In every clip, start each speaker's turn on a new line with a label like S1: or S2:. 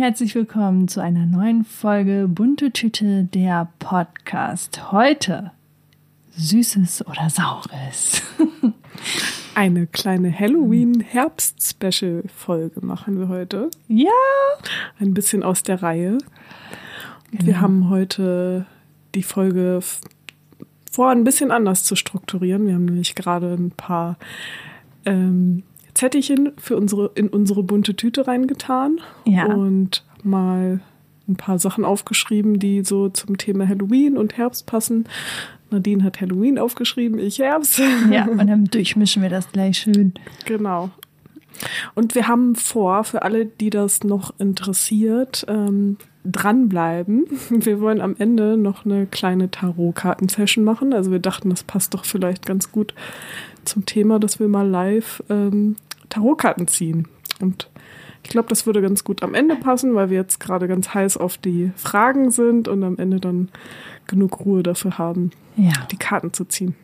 S1: Herzlich willkommen zu einer neuen Folge Bunte Tüte, der Podcast. Heute Süßes oder Saures.
S2: Eine kleine Halloween-Herbst-Special-Folge machen wir heute.
S1: Ja.
S2: Ein bisschen aus der Reihe. Genau. Wir haben heute die Folge vor, ein bisschen anders zu strukturieren. Wir haben nämlich gerade ein paar ähm, Zettelchen für unsere, in unsere bunte Tüte reingetan
S1: ja.
S2: und mal ein paar Sachen aufgeschrieben, die so zum Thema Halloween und Herbst passen. Nadine hat Halloween aufgeschrieben, ich Herbst.
S1: Ja, und dann durchmischen wir das gleich schön.
S2: Genau. Und wir haben vor, für alle, die das noch interessiert, ähm, dranbleiben. Wir wollen am Ende noch eine kleine Tarotkarten-Session machen. Also wir dachten, das passt doch vielleicht ganz gut zum Thema, dass wir mal live ähm, Tarotkarten ziehen. Und ich glaube, das würde ganz gut am Ende passen, weil wir jetzt gerade ganz heiß auf die Fragen sind und am Ende dann genug Ruhe dafür haben,
S1: ja.
S2: die Karten zu ziehen.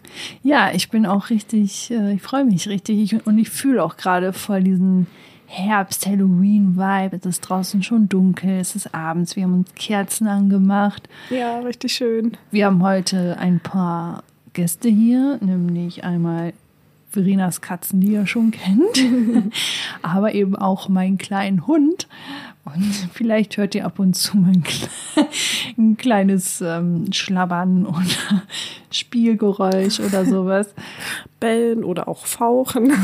S1: Ja, ich bin auch richtig, äh, ich freue mich richtig und ich fühle auch gerade voll diesen Herbst-Halloween-Vibe. Es ist draußen schon dunkel, es ist abends, wir haben uns Kerzen angemacht.
S2: Ja, richtig schön.
S1: Wir haben heute ein paar Gäste hier, nämlich einmal Verenas Katzen, die ihr schon kennt, aber eben auch meinen kleinen Hund. Und vielleicht hört ihr ab und zu mal ein, ein kleines ähm, Schlabbern oder Spielgeräusch oder sowas.
S2: Bellen oder auch Fauchen.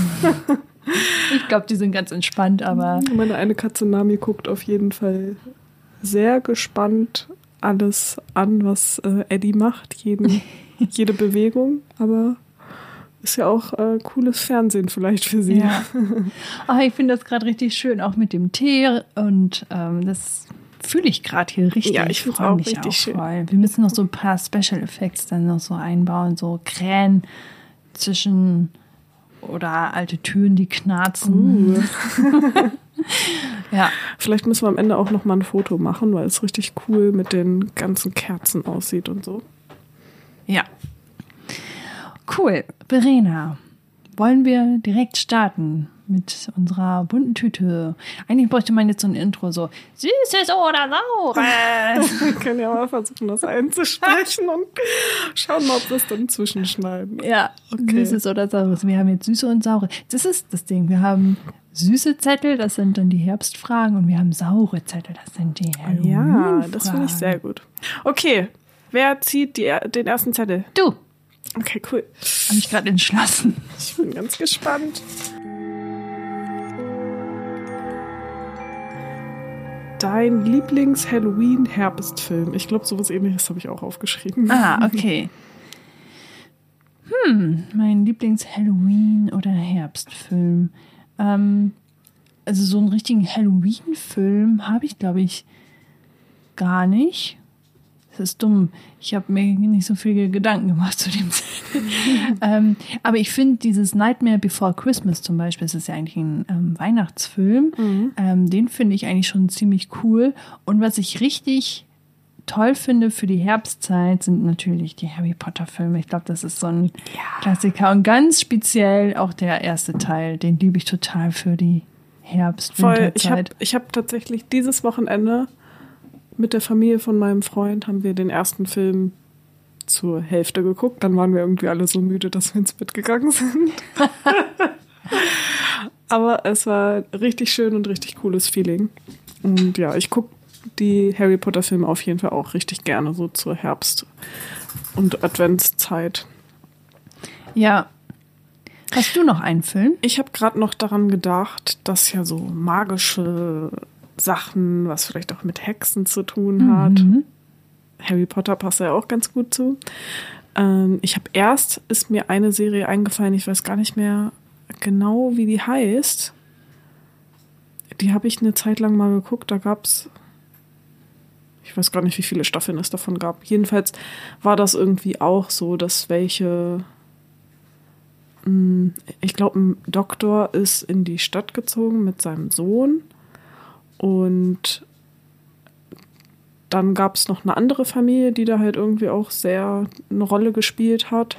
S1: Ich glaube, die sind ganz entspannt, aber.
S2: Meine eine Katze Nami guckt auf jeden Fall sehr gespannt alles an, was äh, Eddie macht, jeden, jede Bewegung. Aber ist ja auch äh, cooles Fernsehen vielleicht für sie.
S1: Ja. Ach, ich finde das gerade richtig schön, auch mit dem Tee und ähm, das fühle ich gerade hier richtig.
S2: Ja, ich freue mich auch schön.
S1: voll. Wir müssen noch so ein paar Special Effects dann noch so einbauen, so Krähen zwischen oder alte Türen, die knarzen.
S2: Uh.
S1: ja.
S2: Vielleicht müssen wir am Ende auch noch mal ein Foto machen, weil es richtig cool mit den ganzen Kerzen aussieht und so.
S1: Ja. Cool. Verena, wollen wir direkt starten mit unserer bunten Tüte? Eigentlich bräuchte man jetzt so ein Intro, so Süßes oder Saures.
S2: wir können ja mal versuchen, das einzusprechen und schauen mal, ob wir es dann zwischenschneiden.
S1: Ja, okay. Süßes oder Saures. Wir haben jetzt Süße und Saure. Das ist das Ding. Wir haben süße Zettel, das sind dann die Herbstfragen, und wir haben saure Zettel, das sind die Halloween-Fragen.
S2: Ja, das finde ich sehr gut. Okay, wer zieht die, den ersten Zettel?
S1: Du.
S2: Okay, cool.
S1: Habe ich gerade entschlossen.
S2: Ich bin ganz gespannt. Dein Lieblings-Halloween-Herbstfilm. Ich glaube, sowas ähnliches habe ich auch aufgeschrieben.
S1: Ah, okay. Hm, mein Lieblings-Halloween- oder Herbstfilm. Ähm, also so einen richtigen Halloween-Film habe ich, glaube ich, gar nicht. Das ist dumm. Ich habe mir nicht so viele Gedanken gemacht zu dem ähm, aber ich finde dieses Nightmare Before Christmas zum Beispiel, das ist ja eigentlich ein ähm, Weihnachtsfilm,
S2: Mhm.
S1: ähm, den finde ich eigentlich schon ziemlich cool. Und was ich richtig toll finde für die Herbstzeit, sind natürlich die Harry Potter Filme. Ich glaube, das ist so ein Klassiker. Und ganz speziell auch der erste Teil, den liebe ich total für die Herbst,
S2: Voll. Ich habe ich hab tatsächlich dieses Wochenende mit der Familie von meinem Freund haben wir den ersten Film zur Hälfte geguckt. Dann waren wir irgendwie alle so müde, dass wir ins Bett gegangen sind. Aber es war richtig schön und richtig cooles Feeling. Und ja, ich gucke die Harry Potter Filme auf jeden Fall auch richtig gerne, so zur Herbst- und Adventszeit.
S1: Ja. Hast du noch einen Film?
S2: Ich habe gerade noch daran gedacht, dass ja so magische Sachen, was vielleicht auch mit Hexen zu tun hat.
S1: Mhm.
S2: Harry Potter passt ja auch ganz gut zu. Ähm, ich habe erst, ist mir eine Serie eingefallen, ich weiß gar nicht mehr genau, wie die heißt. Die habe ich eine Zeit lang mal geguckt, da gab es, ich weiß gar nicht, wie viele Staffeln es davon gab. Jedenfalls war das irgendwie auch so, dass welche, mh, ich glaube, ein Doktor ist in die Stadt gezogen mit seinem Sohn und dann gab es noch eine andere Familie, die da halt irgendwie auch sehr eine Rolle gespielt hat.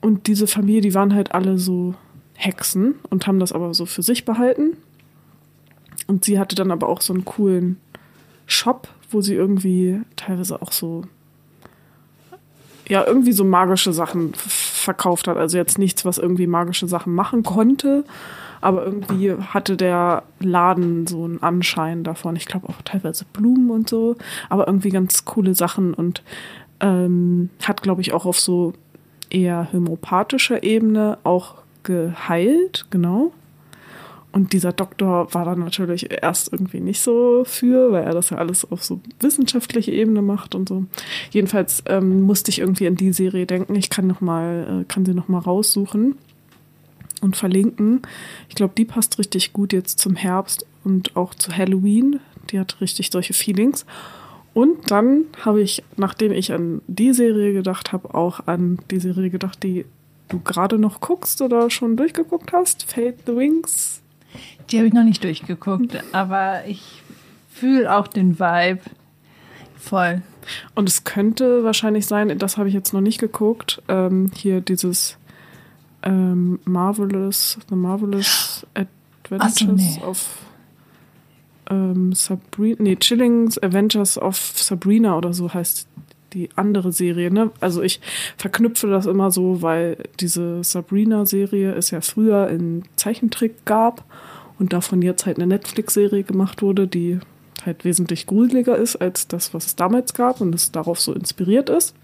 S2: Und diese Familie, die waren halt alle so Hexen und haben das aber so für sich behalten. und sie hatte dann aber auch so einen coolen Shop, wo sie irgendwie teilweise auch so ja, irgendwie so magische Sachen verkauft hat. Also jetzt nichts, was irgendwie magische Sachen machen konnte, aber irgendwie hatte der Laden so einen Anschein davon. Ich glaube auch teilweise Blumen und so, aber irgendwie ganz coole Sachen und ähm, hat, glaube ich, auch auf so eher homöopathischer Ebene auch geheilt, genau. Und dieser Doktor war dann natürlich erst irgendwie nicht so für, weil er das ja alles auf so wissenschaftliche Ebene macht und so. Jedenfalls ähm, musste ich irgendwie an die Serie denken. Ich kann noch mal, äh, kann sie noch mal raussuchen und verlinken. Ich glaube, die passt richtig gut jetzt zum Herbst und auch zu Halloween. Die hat richtig solche Feelings. Und dann habe ich, nachdem ich an die Serie gedacht habe, auch an die Serie gedacht, die du gerade noch guckst oder schon durchgeguckt hast, Fate the Wings.
S1: Die habe ich noch nicht durchgeguckt, aber ich fühle auch den Vibe voll.
S2: Und es könnte wahrscheinlich sein, das habe ich jetzt noch nicht geguckt, ähm, hier dieses ähm, Marvelous, The Marvelous Adventures so, nee. of ähm, Sabrina, nee, Chillings Adventures of Sabrina oder so heißt die andere Serie, ne? Also ich verknüpfe das immer so, weil diese Sabrina-Serie es ja früher in Zeichentrick gab und davon jetzt halt eine Netflix-Serie gemacht wurde, die halt wesentlich gruseliger ist als das, was es damals gab und es darauf so inspiriert ist.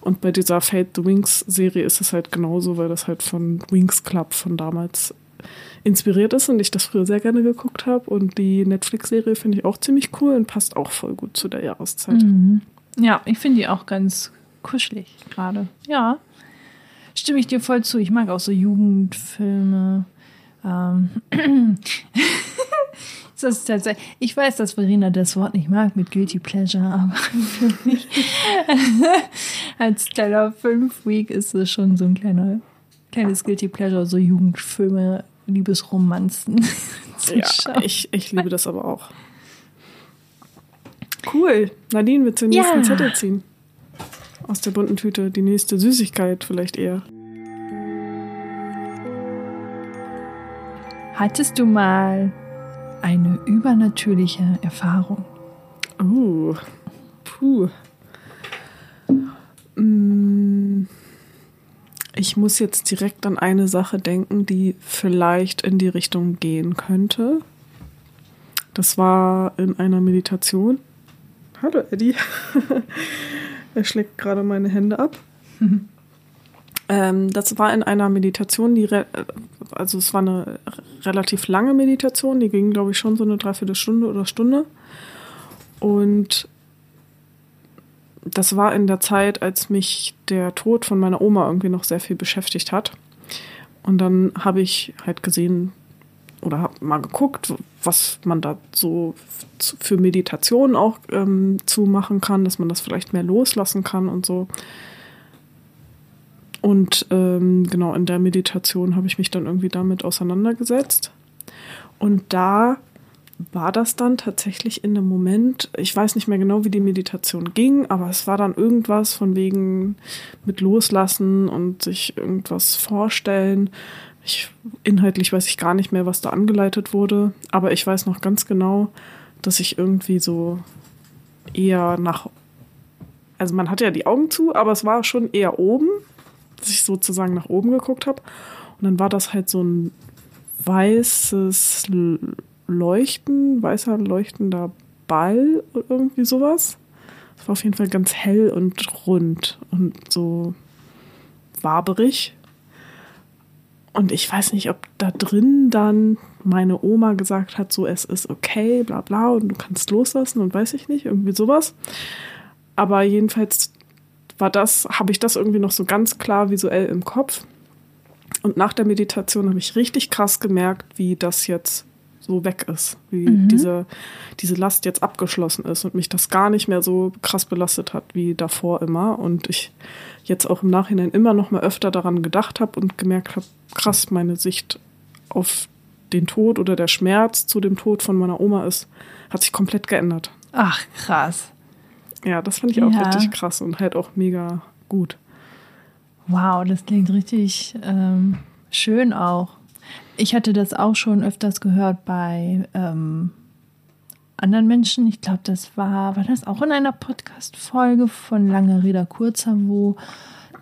S2: Und bei dieser Fate the Wings Serie ist es halt genauso, weil das halt von Wings Club von damals inspiriert ist und ich das früher sehr gerne geguckt habe. Und die Netflix-Serie finde ich auch ziemlich cool und passt auch voll gut zu der Jahreszeit.
S1: Mhm. Ja, ich finde die auch ganz kuschelig gerade. Ja, stimme ich dir voll zu. Ich mag auch so Jugendfilme. ich weiß, dass Verena das Wort nicht mag mit Guilty Pleasure, aber für mich als Stellar 5 Week ist es schon so ein kleiner, kleines Guilty Pleasure, so Jugendfilme, Liebesromanzen.
S2: ja, ich, ich liebe das aber auch. Cool. Nadine, willst du den nächsten ja. Zettel ziehen? Aus der bunten Tüte. Die nächste Süßigkeit vielleicht eher.
S1: Hattest du mal eine übernatürliche Erfahrung?
S2: Uh, puh. Mm, ich muss jetzt direkt an eine Sache denken, die vielleicht in die Richtung gehen könnte. Das war in einer Meditation. Hallo Eddie. er schlägt gerade meine Hände ab. Ähm, das war in einer Meditation, die, also es war eine relativ lange Meditation, die ging, glaube ich, schon so eine Dreiviertelstunde oder Stunde. Und das war in der Zeit, als mich der Tod von meiner Oma irgendwie noch sehr viel beschäftigt hat. Und dann habe ich halt gesehen oder habe mal geguckt, was man da so für Meditationen auch ähm, zu machen kann, dass man das vielleicht mehr loslassen kann und so. Und ähm, genau in der Meditation habe ich mich dann irgendwie damit auseinandergesetzt. Und da war das dann tatsächlich in einem Moment, ich weiß nicht mehr genau, wie die Meditation ging, aber es war dann irgendwas von wegen mit Loslassen und sich irgendwas vorstellen. Ich, inhaltlich weiß ich gar nicht mehr, was da angeleitet wurde, aber ich weiß noch ganz genau, dass ich irgendwie so eher nach, also man hatte ja die Augen zu, aber es war schon eher oben dass ich sozusagen nach oben geguckt habe. Und dann war das halt so ein weißes Leuchten, weißer leuchtender Ball oder irgendwie sowas. Es war auf jeden Fall ganz hell und rund und so waberig. Und ich weiß nicht, ob da drin dann meine Oma gesagt hat, so es ist okay, bla bla, und du kannst loslassen und weiß ich nicht, irgendwie sowas. Aber jedenfalls war das, habe ich das irgendwie noch so ganz klar visuell im Kopf. Und nach der Meditation habe ich richtig krass gemerkt, wie das jetzt so weg ist, wie mhm. diese, diese Last jetzt abgeschlossen ist und mich das gar nicht mehr so krass belastet hat wie davor immer. Und ich jetzt auch im Nachhinein immer noch mal öfter daran gedacht habe und gemerkt habe, krass, meine Sicht auf den Tod oder der Schmerz zu dem Tod von meiner Oma ist, hat sich komplett geändert.
S1: Ach, krass.
S2: Ja, das fand ich auch ja. richtig krass und halt auch mega gut.
S1: Wow, das klingt richtig ähm, schön auch. Ich hatte das auch schon öfters gehört bei ähm, anderen Menschen. Ich glaube, das war, war das auch in einer Podcast-Folge von Lange Rede Kurzer, wo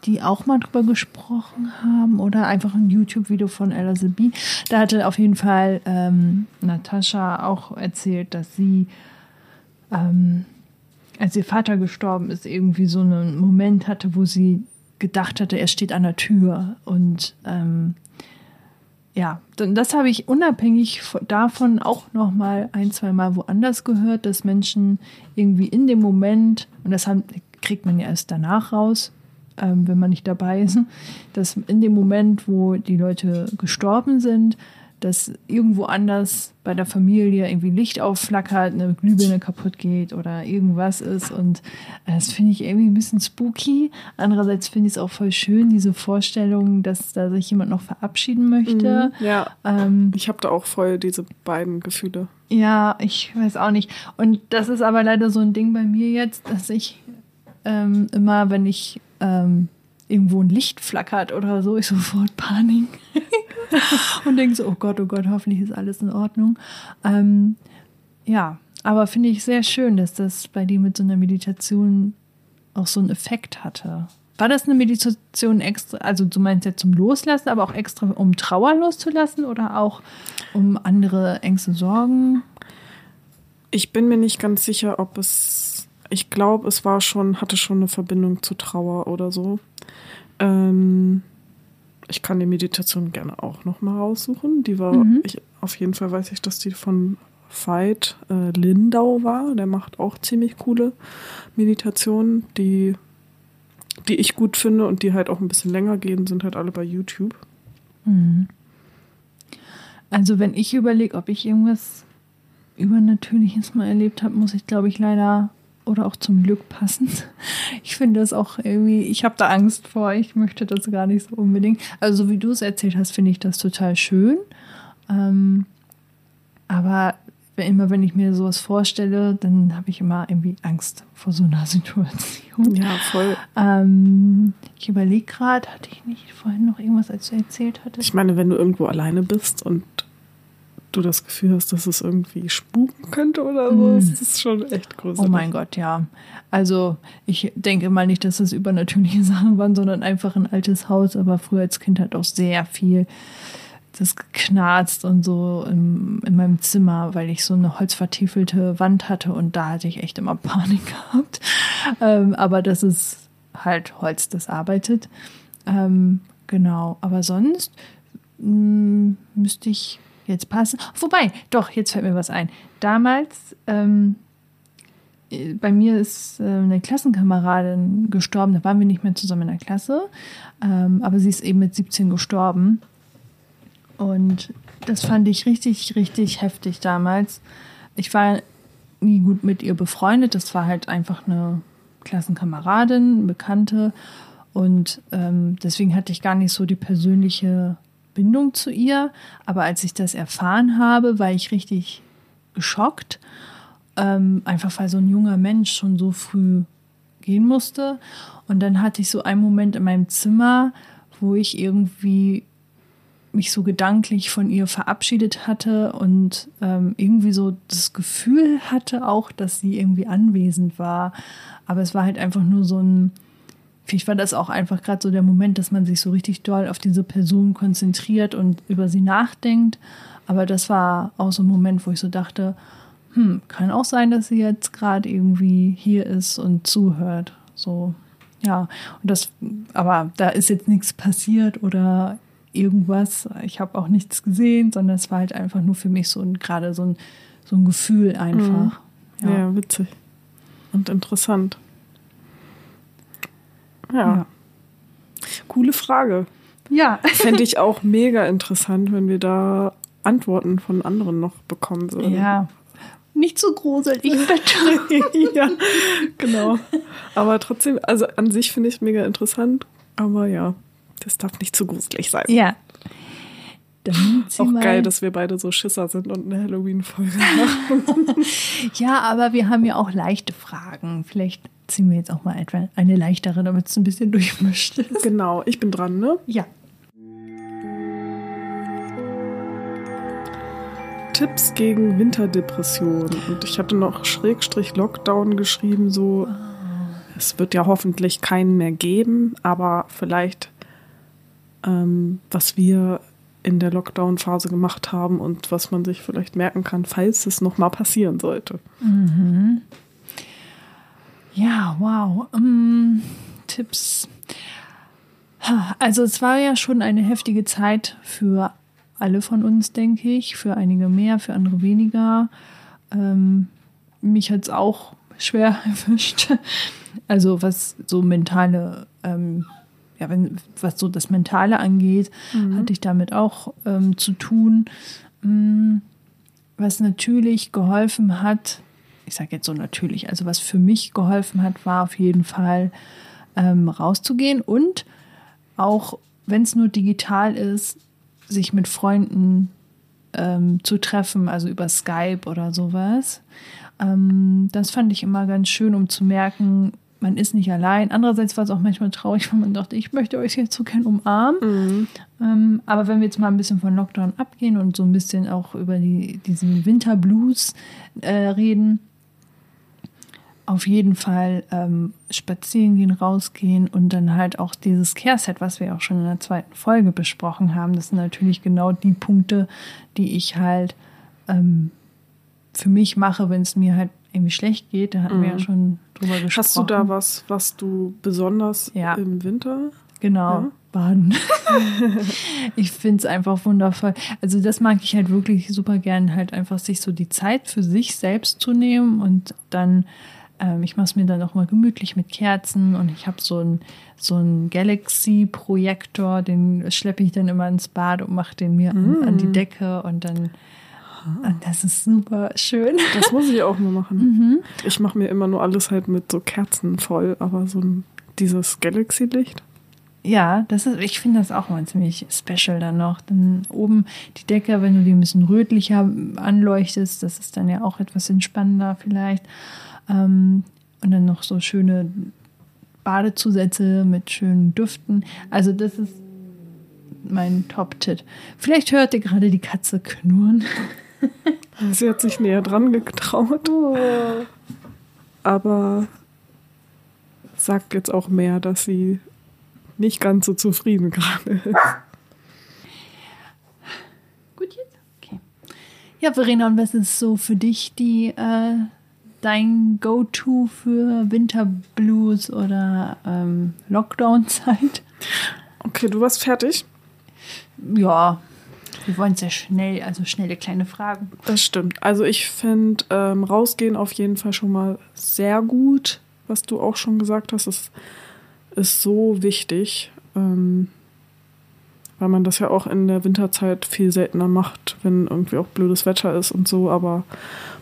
S1: die auch mal drüber gesprochen haben oder einfach ein YouTube-Video von LSB. Da hatte auf jeden Fall ähm, Natascha auch erzählt, dass sie, ähm, als ihr Vater gestorben ist, irgendwie so einen Moment hatte, wo sie gedacht hatte, er steht an der Tür. Und ähm, ja, das habe ich unabhängig davon auch noch mal ein, zwei Mal woanders gehört, dass Menschen irgendwie in dem Moment, und das haben, kriegt man ja erst danach raus, ähm, wenn man nicht dabei ist, dass in dem Moment, wo die Leute gestorben sind, dass irgendwo anders bei der Familie irgendwie Licht aufflackert, eine Glühbirne kaputt geht oder irgendwas ist. Und äh, das finde ich irgendwie ein bisschen spooky. Andererseits finde ich es auch voll schön, diese Vorstellung, dass da sich jemand noch verabschieden möchte.
S2: Mhm, ja. Ähm, ich habe da auch voll diese beiden Gefühle.
S1: Ja, ich weiß auch nicht. Und das ist aber leider so ein Ding bei mir jetzt, dass ich ähm, immer, wenn ich ähm, irgendwo ein Licht flackert oder so, ich sofort Panik und denke so, oh Gott, oh Gott, hoffentlich ist alles in Ordnung. Ähm, ja, aber finde ich sehr schön, dass das bei dir mit so einer Meditation auch so einen Effekt hatte. War das eine Meditation extra, also du meinst ja zum Loslassen, aber auch extra, um Trauer loszulassen oder auch um andere Ängste, Sorgen?
S2: Ich bin mir nicht ganz sicher, ob es, ich glaube, es war schon, hatte schon eine Verbindung zu Trauer oder so. Ähm, ich kann die Meditation gerne auch noch mal raussuchen. Die war, mhm. ich, auf jeden Fall weiß ich, dass die von Veit äh, Lindau war. Der macht auch ziemlich coole Meditationen, die, die ich gut finde und die halt auch ein bisschen länger gehen, sind halt alle bei YouTube. Mhm.
S1: Also wenn ich überlege, ob ich irgendwas Übernatürliches mal erlebt habe, muss ich, glaube ich, leider oder auch zum Glück passend. Ich finde das auch irgendwie, ich habe da Angst vor, ich möchte das gar nicht so unbedingt. Also so wie du es erzählt hast, finde ich das total schön. Ähm, aber immer wenn ich mir sowas vorstelle, dann habe ich immer irgendwie Angst vor so einer Situation.
S2: Ja, voll.
S1: Ähm, ich überlege gerade, hatte ich nicht vorhin noch irgendwas, als du erzählt hattest?
S2: Ich meine, wenn du irgendwo alleine bist und du das Gefühl hast, dass es irgendwie spuken könnte oder so, mm. ist das schon echt gruselig.
S1: Oh mein Gott, ja. Also ich denke mal nicht, dass das übernatürliche Sachen waren, sondern einfach ein altes Haus. Aber früher als Kind hat auch sehr viel das geknarzt und so in, in meinem Zimmer, weil ich so eine holzvertiefelte Wand hatte und da hatte ich echt immer Panik gehabt. Ähm, aber das ist halt Holz, das arbeitet. Ähm, genau. Aber sonst mh, mm, müsste ich jetzt passen. Wobei, doch, jetzt fällt mir was ein. Damals, ähm, äh, bei mir ist äh, eine Klassenkameradin gestorben, da waren wir nicht mehr zusammen in der Klasse, ähm, aber sie ist eben mit 17 gestorben. Und das fand ich richtig, richtig heftig damals. Ich war nie gut mit ihr befreundet, das war halt einfach eine Klassenkameradin, Bekannte. Und ähm, deswegen hatte ich gar nicht so die persönliche Bindung zu ihr. Aber als ich das erfahren habe, war ich richtig geschockt. Ähm, einfach weil so ein junger Mensch schon so früh gehen musste. Und dann hatte ich so einen Moment in meinem Zimmer, wo ich irgendwie mich so gedanklich von ihr verabschiedet hatte und ähm, irgendwie so das Gefühl hatte auch, dass sie irgendwie anwesend war. Aber es war halt einfach nur so ein Vielleicht war das auch einfach gerade so der Moment, dass man sich so richtig doll auf diese Person konzentriert und über sie nachdenkt. Aber das war auch so ein Moment, wo ich so dachte, hm, kann auch sein, dass sie jetzt gerade irgendwie hier ist und zuhört. So, ja. Und das, aber da ist jetzt nichts passiert oder irgendwas. Ich habe auch nichts gesehen, sondern es war halt einfach nur für mich so ein, gerade so ein, so ein Gefühl einfach.
S2: Mhm. Ja. ja, witzig. Und interessant. Ja. ja. Coole Frage.
S1: Ja.
S2: Fände ich auch mega interessant, wenn wir da Antworten von anderen noch bekommen würden.
S1: Ja. Nicht so gruselig,
S2: bitte. ja, genau. Aber trotzdem, also an sich finde ich es mega interessant. Aber ja, das darf nicht zu gruselig sein.
S1: Ja.
S2: Auch geil, dass wir beide so Schisser sind und eine Halloween-Folge machen.
S1: ja, aber wir haben ja auch leichte Fragen. Vielleicht ziehen wir jetzt auch mal etwa eine leichtere, damit es ein bisschen durchmischt ist.
S2: Genau, ich bin dran, ne?
S1: Ja.
S2: Tipps gegen Winterdepression. Und ich hatte noch Schrägstrich Lockdown geschrieben, so. Es wird ja hoffentlich keinen mehr geben, aber vielleicht, ähm, was wir in der Lockdown-Phase gemacht haben und was man sich vielleicht merken kann, falls es nochmal passieren sollte.
S1: Mhm. Ja, wow. Um, Tipps. Also es war ja schon eine heftige Zeit für alle von uns, denke ich. Für einige mehr, für andere weniger. Ähm, mich hat es auch schwer erwischt. Also was so mentale, ähm, ja, wenn, was so das Mentale angeht, mhm. hatte ich damit auch ähm, zu tun. Mm, was natürlich geholfen hat, ich sage jetzt so natürlich, also was für mich geholfen hat, war auf jeden Fall ähm, rauszugehen und auch wenn es nur digital ist, sich mit Freunden ähm, zu treffen, also über Skype oder sowas. Ähm, das fand ich immer ganz schön, um zu merken, man ist nicht allein. Andererseits war es auch manchmal traurig, wenn man dachte, ich möchte euch jetzt so gern umarmen. Mhm. Ähm, aber wenn wir jetzt mal ein bisschen von Lockdown abgehen und so ein bisschen auch über die, diesen Winterblues äh, reden, auf jeden Fall ähm, spazieren gehen, rausgehen und dann halt auch dieses Care-Set, was wir auch schon in der zweiten Folge besprochen haben. Das sind natürlich genau die Punkte, die ich halt ähm, für mich mache, wenn es mir halt irgendwie schlecht geht. Da hatten mhm. wir ja mhm. schon drüber gesprochen.
S2: Hast du da was, was du besonders ja. im Winter?
S1: Genau. Ja? Baden. ich finde es einfach wundervoll. Also das mag ich halt wirklich super gern, halt einfach sich so die Zeit für sich selbst zu nehmen und dann ähm, ich mache es mir dann auch mal gemütlich mit Kerzen und ich habe so einen so Galaxy-Projektor, den schleppe ich dann immer ins Bad und mache den mir mm. an, an, die Decke und dann und das ist super schön.
S2: Das muss ich auch mal machen. Mhm. Ich mache mir immer nur alles halt mit so Kerzen voll, aber so dieses Galaxy-Licht.
S1: Ja, das ist, ich finde das auch mal ziemlich special dann noch. Dann oben die Decke, wenn du die ein bisschen rötlicher anleuchtest, das ist dann ja auch etwas entspannender vielleicht. Ähm, und dann noch so schöne Badezusätze mit schönen Düften. Also das ist mein Top-Tipp. Vielleicht hört ihr gerade die Katze knurren.
S2: Sie hat sich näher dran getraut. Oh. Aber sagt jetzt auch mehr, dass sie nicht ganz so zufrieden gerade ist.
S1: Gut jetzt? Okay. Ja, Verena, und was ist so für dich die äh, dein Go-To für Winterblues oder ähm, Lockdown-Zeit?
S2: Okay, du warst fertig?
S1: Ja, wir wollen sehr schnell, also schnelle kleine Fragen.
S2: Das stimmt. Also ich finde ähm, rausgehen auf jeden Fall schon mal sehr gut, was du auch schon gesagt hast. Es ist so wichtig, ähm, weil man das ja auch in der Winterzeit viel seltener macht, wenn irgendwie auch blödes Wetter ist und so. Aber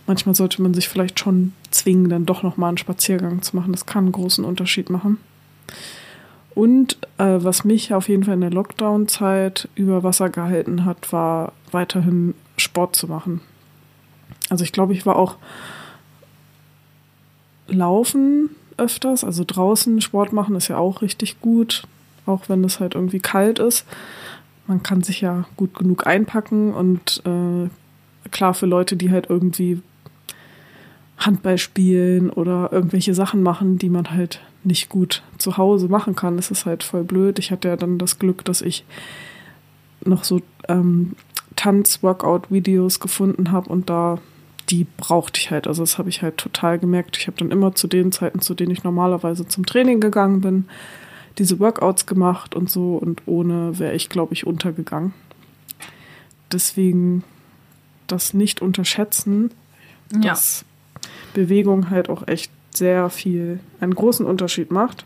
S2: manchmal sollte man sich vielleicht schon zwingen, dann doch nochmal einen Spaziergang zu machen. Das kann einen großen Unterschied machen. Und äh, was mich auf jeden Fall in der Lockdown-Zeit über Wasser gehalten hat, war weiterhin Sport zu machen. Also ich glaube, ich war auch laufen öfters, also draußen Sport machen ist ja auch richtig gut, auch wenn es halt irgendwie kalt ist. Man kann sich ja gut genug einpacken und äh, klar für Leute, die halt irgendwie Handball spielen oder irgendwelche Sachen machen, die man halt nicht gut zu Hause machen kann. Das ist halt voll blöd. Ich hatte ja dann das Glück, dass ich noch so ähm, Tanz-Workout-Videos gefunden habe und da die brauchte ich halt. Also das habe ich halt total gemerkt. Ich habe dann immer zu den Zeiten, zu denen ich normalerweise zum Training gegangen bin, diese Workouts gemacht und so und ohne wäre ich, glaube ich, untergegangen. Deswegen das nicht unterschätzen, ja. dass Bewegung halt auch echt sehr viel, einen großen Unterschied macht.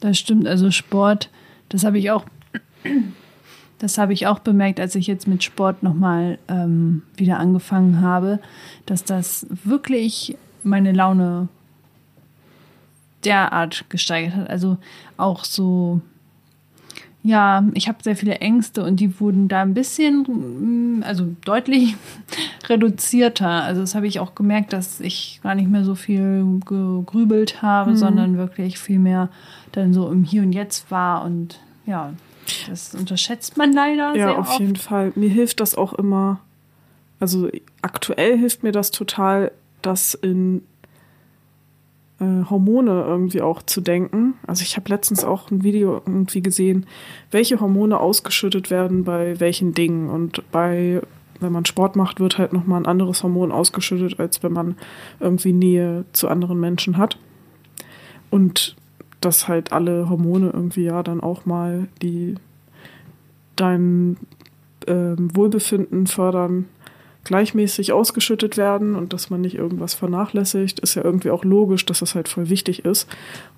S1: Das stimmt, also Sport, das habe ich auch, das habe ich auch bemerkt, als ich jetzt mit Sport nochmal ähm, wieder angefangen habe, dass das wirklich meine Laune derart gesteigert hat. Also auch so ja, ich habe sehr viele Ängste und die wurden da ein bisschen, mm, also deutlich reduzierter. Also das habe ich auch gemerkt, dass ich gar nicht mehr so viel gegrübelt habe, mhm. sondern wirklich viel mehr dann so im Hier und Jetzt war und ja, das unterschätzt man leider
S2: ja,
S1: sehr
S2: auf
S1: oft.
S2: jeden Fall. Mir hilft das auch immer, Also aktuell hilft mir das total, das in äh, Hormone irgendwie auch zu denken. Also ich habe letztens auch ein Video irgendwie gesehen, welche Hormone ausgeschüttet werden bei welchen Dingen. Und bei, wenn man Sport macht, wird halt nochmal ein anderes Hormon ausgeschüttet, als wenn man irgendwie Nähe zu anderen Menschen hat. Und dass halt alle Hormone irgendwie ja dann auch mal die dein ähm, Wohlbefinden fördern, gleichmäßig ausgeschüttet werden und dass man nicht irgendwas vernachlässigt, ist ja irgendwie auch logisch, dass das halt voll wichtig ist.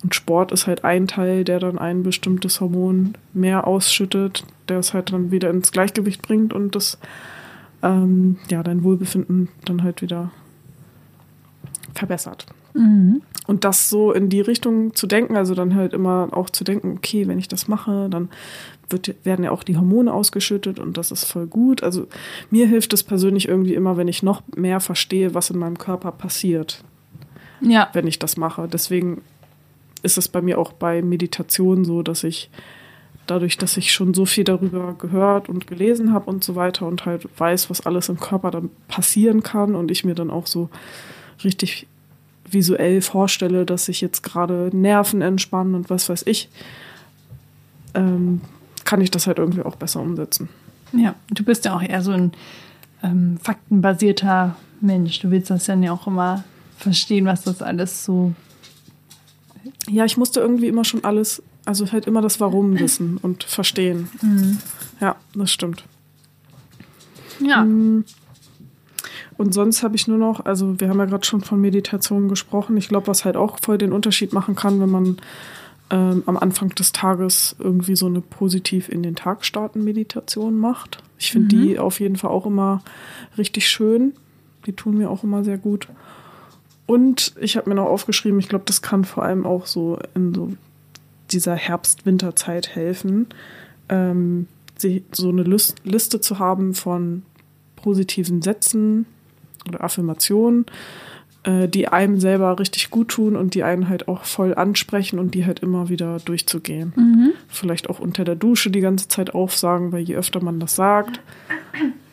S2: Und Sport ist halt ein Teil, der dann ein bestimmtes Hormon mehr ausschüttet, der es halt dann wieder ins Gleichgewicht bringt und das ähm, ja dein Wohlbefinden dann halt wieder verbessert.
S1: Mhm.
S2: Und das so in die Richtung zu denken, also dann halt immer auch zu denken, okay, wenn ich das mache, dann wird, werden ja auch die Hormone ausgeschüttet und das ist voll gut. Also mir hilft es persönlich irgendwie immer, wenn ich noch mehr verstehe, was in meinem Körper passiert,
S1: Ja.
S2: wenn ich das mache. Deswegen ist es bei mir auch bei Meditation so, dass ich dadurch, dass ich schon so viel darüber gehört und gelesen habe und so weiter und halt weiß, was alles im Körper dann passieren kann und ich mir dann auch so richtig visuell vorstelle, dass sich jetzt gerade Nerven entspannen und was weiß ich, ähm, kann ich das halt irgendwie auch besser umsetzen.
S1: Ja, du bist ja auch eher so ein ähm, faktenbasierter Mensch. Du willst das dann ja auch immer verstehen, was das alles so.
S2: Ja, ich musste irgendwie immer schon alles, also halt immer das Warum wissen und verstehen. Ja, das stimmt.
S1: Ja.
S2: Und sonst habe ich nur noch, also wir haben ja gerade schon von Meditation gesprochen. Ich glaube, was halt auch voll den Unterschied machen kann, wenn man ähm, am Anfang des Tages irgendwie so eine positiv in den Tag starten Meditation macht. Ich finde die auf jeden Fall auch immer richtig schön. Die tun mir auch immer sehr gut. Und ich habe mir noch aufgeschrieben, ich glaube, das kann vor allem auch so in so dieser Herbst-Winterzeit helfen, ähm, so eine List Liste zu haben von positiven Sätzen oder Affirmationen, äh, die einem selber richtig gut tun und die einen halt auch voll ansprechen und die halt immer wieder durchzugehen. Vielleicht auch unter der Dusche die ganze Zeit aufsagen, weil je öfter man das sagt,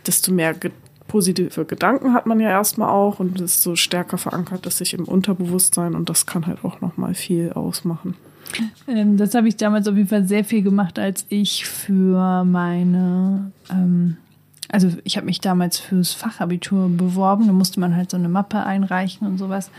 S2: desto mehr ge positive Gedanken hat man ja erstmal auch und desto stärker verankert es sich im Unterbewusstsein und das kann halt auch nochmal viel ausmachen.
S1: Ähm, das habe ich damals auf jeden Fall sehr viel gemacht, als ich für meine, ähm, also ich habe mich damals fürs Fachabitur beworben. Da musste man halt so eine Mappe einreichen und sowas.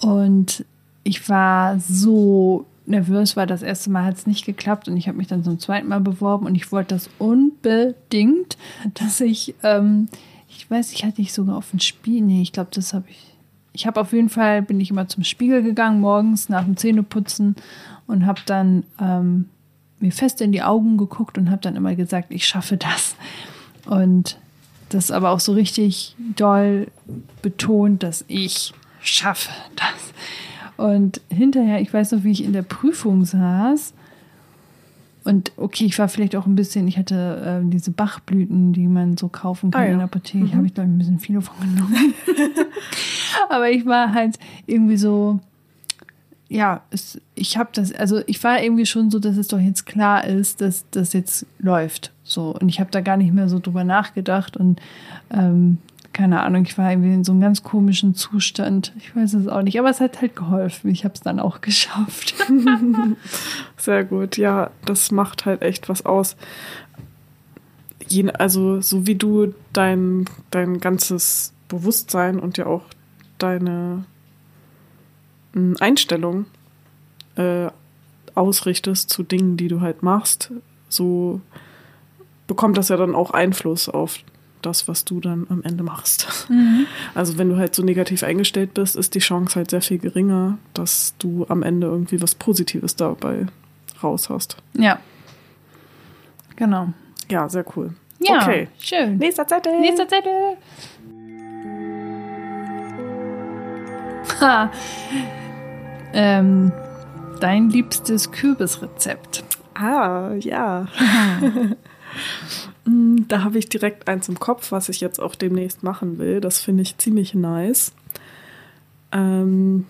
S1: Und ich war so nervös, weil das erste Mal hat es nicht geklappt und ich habe mich dann zum zweiten Mal beworben und ich wollte das unbedingt, dass ich, ähm, ich weiß, ich hatte ich sogar auf ein Spiel, nee, ich glaube, das habe ich, ich habe auf jeden Fall, bin ich immer zum Spiegel gegangen morgens nach dem Zähneputzen und habe dann ähm, mir fest in die Augen geguckt und habe dann immer gesagt, ich schaffe das. Und das aber auch so richtig doll betont, dass ich schaffe das. Und hinterher, ich weiß noch, wie ich in der Prüfung saß. Und okay, ich war vielleicht auch ein bisschen, ich hatte äh, diese Bachblüten, die man so kaufen kann
S2: Ah, ja.
S1: in der Apotheke. Habe ich, glaube ich, ein bisschen viele von genommen. Aber ich war halt irgendwie so, ja, es, ich habe das, also ich war irgendwie schon so, dass es doch jetzt klar ist, dass das jetzt läuft. So. Und ich habe da gar nicht mehr so drüber nachgedacht und ähm, keine Ahnung, ich war irgendwie in so einem ganz komischen Zustand. Ich weiß es auch nicht, aber es hat halt geholfen. Ich habe es dann auch geschafft.
S2: Sehr gut, ja, das macht halt echt was aus. Je, also, so wie du dein, dein ganzes Bewusstsein und ja auch deine Einstellung äh, ausrichtest zu Dingen, die du halt machst, so bekommt das ja dann auch Einfluss auf das, was du dann am Ende machst. Also wenn du halt so negativ eingestellt bist, ist die Chance halt sehr viel geringer, dass du am Ende irgendwie was Positives dabei raus hast.
S1: ja. Genau.
S2: Ja, sehr cool.
S1: Ja,
S2: Okay.
S1: schön.
S2: Nächster Zettel.
S1: Nächster Zettel. Ha. Ähm, dein liebstes Kürbisrezept.
S2: Ah, ja. Mm, da habe ich direkt eins im Kopf, was ich jetzt auch demnächst machen will. Das finde ich ziemlich nice. Ähm,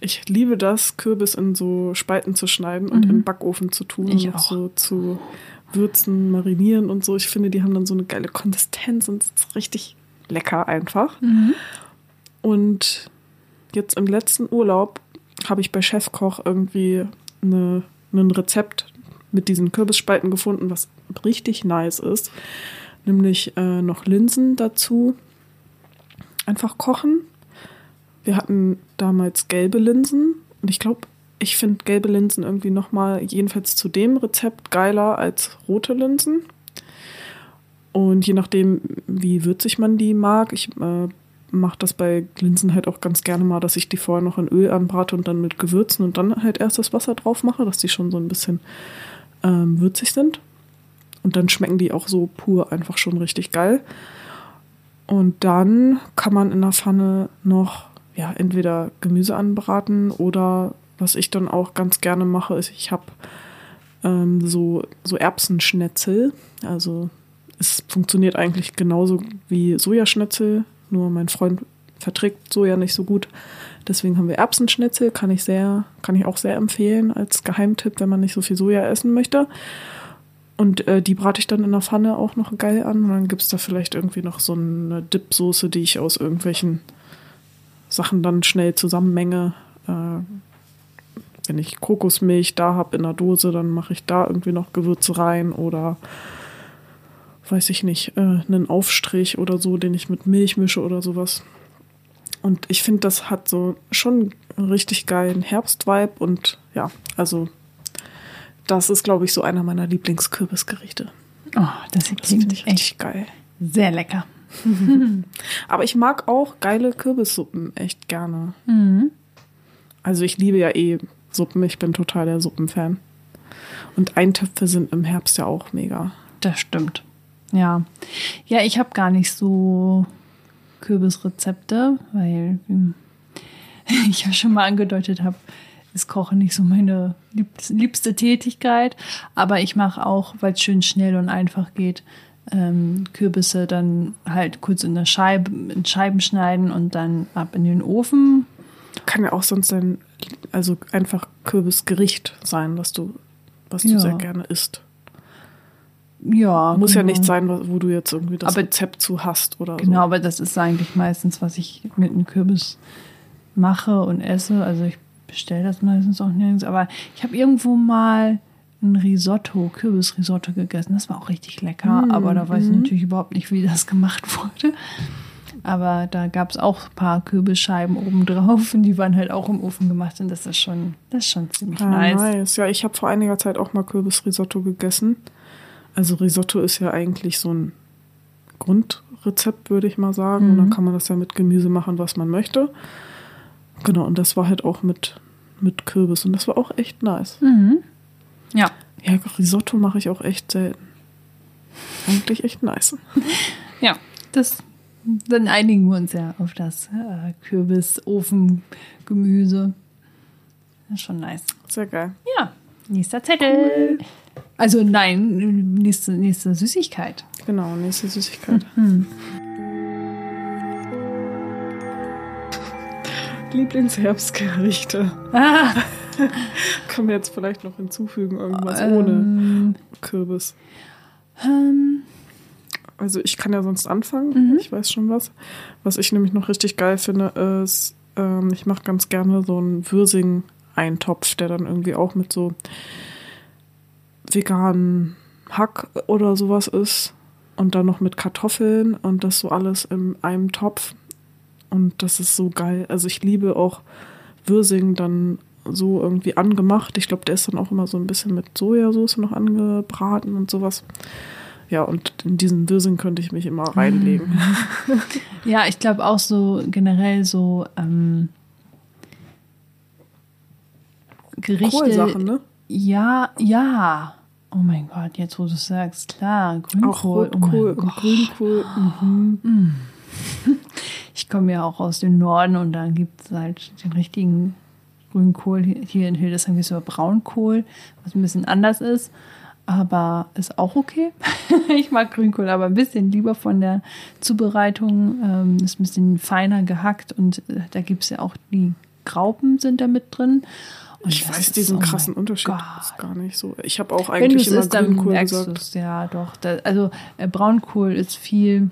S2: ich liebe das, Kürbis in so Spalten zu schneiden und in den Backofen zu tun
S1: Ich
S2: und
S1: auch.
S2: so zu würzen, marinieren und so. Ich finde, die haben dann so eine geile Konsistenz und es ist richtig lecker einfach. Und jetzt im letzten Urlaub habe ich bei Chefkoch irgendwie eine, ein Rezept mit diesen Kürbisspalten gefunden, was richtig nice ist. Nämlich äh, noch Linsen dazu. Einfach kochen. Wir hatten damals gelbe Linsen und ich glaube, ich finde gelbe Linsen irgendwie nochmal, jedenfalls zu dem Rezept, geiler als rote Linsen. Und je nachdem, wie würzig man die mag, ich äh, mache das bei Linsen halt auch ganz gerne mal, dass ich die vorher noch in Öl anbrate und dann mit Gewürzen und dann halt erst das Wasser drauf mache, dass die schon so ein bisschen ähm, würzig sind. Und dann schmecken die auch so pur einfach schon richtig geil. Und dann kann man in der Pfanne noch ja entweder Gemüse anbraten oder was ich dann auch ganz gerne mache, ist, ich habe ähm, so, so Erbsenschnetzel. Also es funktioniert eigentlich genauso wie Sojaschnitzel, nur mein Freund verträgt Soja nicht so gut. Deswegen haben wir Erbsenschnitzel, kann ich sehr, kann ich auch sehr empfehlen als Geheimtipp, wenn man nicht so viel Soja essen möchte. Und äh, die brate ich dann in der Pfanne auch noch geil an. Und dann gibt es da vielleicht irgendwie noch so eine Dipsoße, die ich aus irgendwelchen Sachen dann schnell zusammenmenge. Äh, wenn ich Kokosmilch da habe in der Dose, dann mache ich da irgendwie noch Gewürze rein oder weiß ich nicht, äh, einen Aufstrich oder so, den ich mit Milch mische oder sowas. Und ich finde, das hat so schon einen richtig geilen Herbstvibe und ja, also das ist, glaube ich, so einer meiner Lieblingskürbisgerichte.
S1: Oh, das
S2: Das
S1: klingt
S2: finde ich
S1: echt
S2: richtig geil.
S1: sehr lecker.
S2: Aber ich mag auch geile Kürbissuppen echt gerne.
S1: Mhm.
S2: Also ich liebe ja eh Suppen, ich bin total der Suppenfan. Und Eintöpfe sind im Herbst ja auch mega.
S1: Das stimmt. Ja. Ja, ich habe gar nicht so Kürbisrezepte, weil hm, ich ja schon mal angedeutet habe, ist Kochen nicht so meine liebste, liebste Tätigkeit. Aber ich mache auch, weil es schön schnell und einfach geht, ähm, Kürbisse dann halt kurz in der Scheibe, in Scheiben schneiden und dann ab in den Ofen.
S2: Kann ja auch sonst ein, also einfach Kürbisgericht sein, was du, was du
S1: Ja.
S2: sehr gerne isst.
S1: Ja,
S2: Muss ja
S1: genau.
S2: nicht sein, wo du jetzt irgendwie das
S1: Aber-
S2: Rezept zu hast oder
S1: Genau,
S2: so.
S1: aber das ist eigentlich meistens, was ich mit einem Kürbis mache und esse. Also ich bestelle das meistens auch nirgends. Aber ich habe irgendwo mal ein Risotto, Kürbisrisotto gegessen. Das war auch richtig lecker. aber da weiß ich natürlich überhaupt nicht, wie das gemacht wurde. Aber da gab es auch ein paar Kürbisscheiben oben drauf und die waren halt auch im Ofen gemacht. Und das ist schon, das ist schon ziemlich
S2: Ah,
S1: nice.
S2: nice. Ja, ich habe vor einiger Zeit auch mal Kürbisrisotto gegessen. Also Risotto ist ja eigentlich so ein Grundrezept, würde ich mal sagen. Und dann kann man das ja mit Gemüse machen, was man möchte. Genau, und das war halt auch mit, mit Kürbis. Und das war auch echt nice.
S1: Mhm. Ja.
S2: Ja, Risotto mache ich auch echt selten. Eigentlich echt nice.
S1: Ja, das, dann einigen wir uns ja auf das äh, Kürbis-Ofen-Gemüse. Das ist schon nice.
S2: Sehr geil.
S1: Ja, nächster Zettel. Also nein, nächste, nächste Süßigkeit.
S2: Genau, nächste Süßigkeit. Lieblingsherbstgerichte.
S1: Ah,
S2: Können wir jetzt vielleicht noch hinzufügen, irgendwas
S1: Ähm.
S2: ohne Kürbis.
S1: ähm,
S2: Also ich kann ja sonst anfangen. Ich weiß schon was. Was ich nämlich noch richtig geil finde, ist, ähm, ich mache ganz gerne so einen Würsing-Eintopf, der dann irgendwie auch mit so veganen Hack oder sowas ist. Und dann noch mit Kartoffeln und das so alles in einem Topf. Und das ist so geil. Also ich liebe auch Würsing dann so irgendwie angemacht. Ich glaube, der ist dann auch immer so ein bisschen mit Sojasauce noch angebraten und sowas. Ja, und in diesen Würsing könnte ich mich immer reinlegen.
S1: ja, ich glaube auch so generell so ähm, Gerichte.
S2: Kohlsachen, ne?
S1: Ja, ja. Oh mein Gott, jetzt wo du es sagst, klar,
S2: Auch
S1: Grünkohl. oh mein
S2: Rotkohl und
S1: Gott.
S2: Grünkohl. Mhm.
S1: Ich komme ja auch aus dem Norden und da gibt es halt den richtigen Grünkohl. Hier in Hildesheim gibt es Braunkohl, was ein bisschen anders ist. Aber ist auch okay. ich mag Grünkohl, aber ein bisschen lieber von der Zubereitung. Ähm, ist ein bisschen feiner gehackt und äh, da gibt es ja auch die Graupen sind da mit drin. Und
S2: Ich weiß
S1: ist-
S2: diesen
S1: oh
S2: krassen Unterschied
S1: Gott.
S2: ist gar nicht so. Ich habe auch eigentlich
S1: es
S2: immer
S1: dann
S2: Grünkohl
S1: du
S2: gesagt.
S1: es. Ja, doch. Da, also äh, Braunkohl ist viel.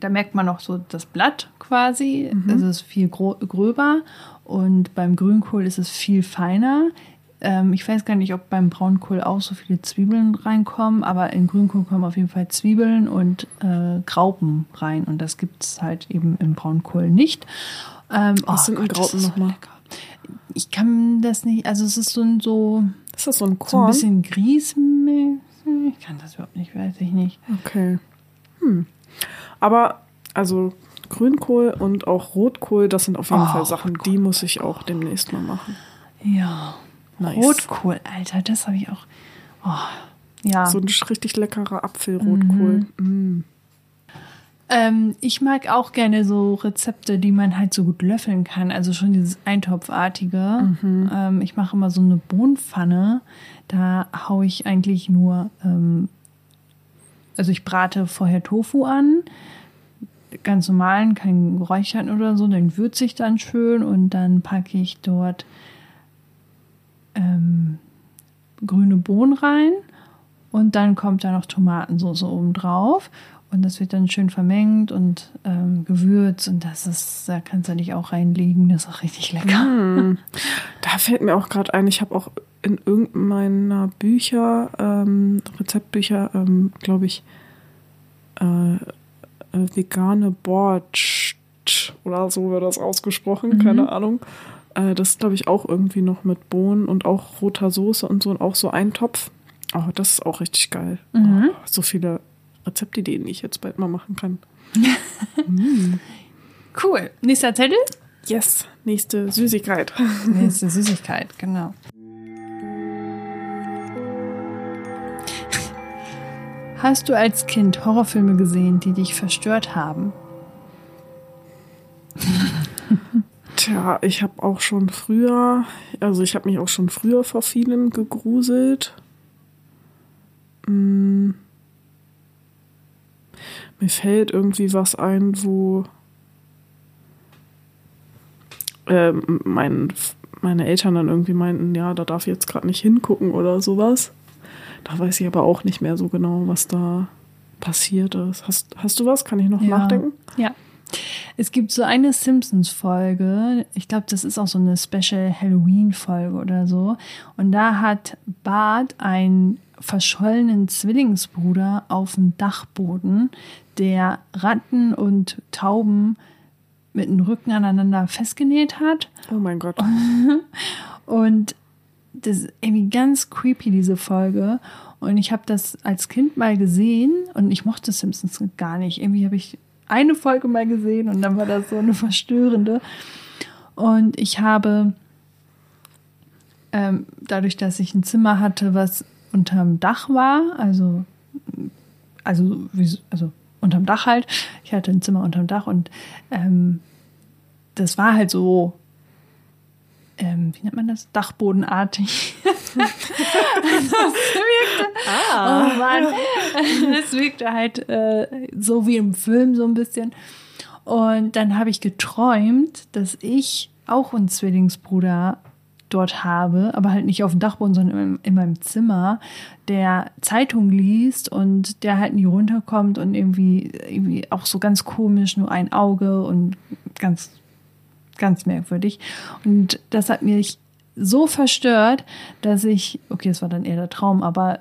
S1: Da merkt man noch so das Blatt quasi. Es ist viel gröber und beim Grünkohl ist es viel feiner. Ähm, ich weiß gar nicht, ob beim Braunkohl auch so viele Zwiebeln reinkommen, aber in Grünkohl kommen auf jeden Fall Zwiebeln und äh, Graupen rein und das gibt es halt eben im Braunkohl nicht. Ähm,
S2: Was sind denn
S1: das
S2: Graupen
S1: ist so
S2: nochmal?
S1: lecker. Ich kann das nicht, also es ist so ein, so,
S2: Ist das so ein
S1: so ein
S2: Korn?
S1: bisschen Grießmilch. Ich kann das überhaupt nicht, weiß ich nicht.
S2: Okay. Hm. Aber, also Grünkohl und auch Rotkohl, das sind auf jeden
S1: Oh,
S2: Fall Sachen,
S1: Rotkohl,
S2: die muss ich auch demnächst mal machen.
S1: Ja.
S2: Nice.
S1: Rotkohl, Alter, das habe ich auch. Oh, ja.
S2: So ein richtig leckerer Apfelrotkohl. Mm.
S1: Ähm, ich mag auch gerne so Rezepte, die man halt so gut löffeln kann. Also schon dieses Eintopfartige. Ähm, ich mache immer so eine Bohnenpfanne. Da haue ich eigentlich nur, ähm, also ich brate vorher Tofu an. Ganz normalen, kein Räuchern oder so. Den würze ich dann schön und dann packe ich dort ähm, grüne Bohnen rein und dann kommt da noch Tomatensauce oben drauf und das wird dann schön vermengt und ähm, gewürzt und das ist, da kannst du dich auch reinlegen, das ist auch richtig lecker.
S2: Hm. Da fällt mir auch gerade ein, ich habe auch in irgendeiner Bücher, ähm, Rezeptbücher, ähm, glaube ich, äh, äh, vegane Borsch oder so wird das ausgesprochen, keine Ahnung. Äh, das ist, glaube ich, auch irgendwie noch mit Bohnen und auch roter Soße und so und auch so ein Topf. Oh, das ist auch richtig geil. Oh, so viele Rezeptideen, die ich jetzt bald mal machen kann.
S1: Cool. Nächster Zettel?
S2: Yes, nächste Süßigkeit.
S1: Nächste Süßigkeit, genau. Hast du als Kind Horrorfilme gesehen, die dich verstört haben?
S2: Tja, ich habe auch schon früher, also ich habe mich auch schon früher vor vielen gegruselt. Mm. Mir fällt irgendwie was ein, wo ähm, mein, meine Eltern dann irgendwie meinten, ja, da darf ich jetzt gerade nicht hingucken oder sowas. Da weiß ich aber auch nicht mehr so genau, was da passiert ist. Hast, hast du was? Kann ich noch nachdenken?
S1: Ja. Es gibt so eine Simpsons-Folge, ich glaube, das ist auch so eine Special Halloween-Folge oder so. Und da hat Bart einen verschollenen Zwillingsbruder auf dem Dachboden, der Ratten und Tauben mit dem Rücken aneinander festgenäht hat.
S2: Oh mein Gott.
S1: Und das ist irgendwie ganz creepy, diese Folge. Und ich habe das als Kind mal gesehen und ich mochte Simpsons gar nicht. Irgendwie habe ich eine Folge mal gesehen und dann war das so eine verstörende. Und ich habe ähm, dadurch, dass ich ein Zimmer hatte, was unterm Dach war, also, also, also unterm Dach halt. Ich hatte ein Zimmer unterm Dach und ähm, das war halt so ähm, wie nennt man das? Dachbodenartig. das wirkte, oh Mann, das wirkte halt äh, so wie im Film so ein bisschen. Und dann habe ich geträumt, dass ich auch einen Zwillingsbruder dort habe, aber halt nicht auf dem Dachboden, sondern in, in meinem Zimmer, der Zeitung liest und der halt nie runterkommt und irgendwie, irgendwie auch so ganz komisch, nur ein Auge und ganz ganz merkwürdig. Und das hat mich so verstört, dass ich, okay, es war dann eher der Traum, aber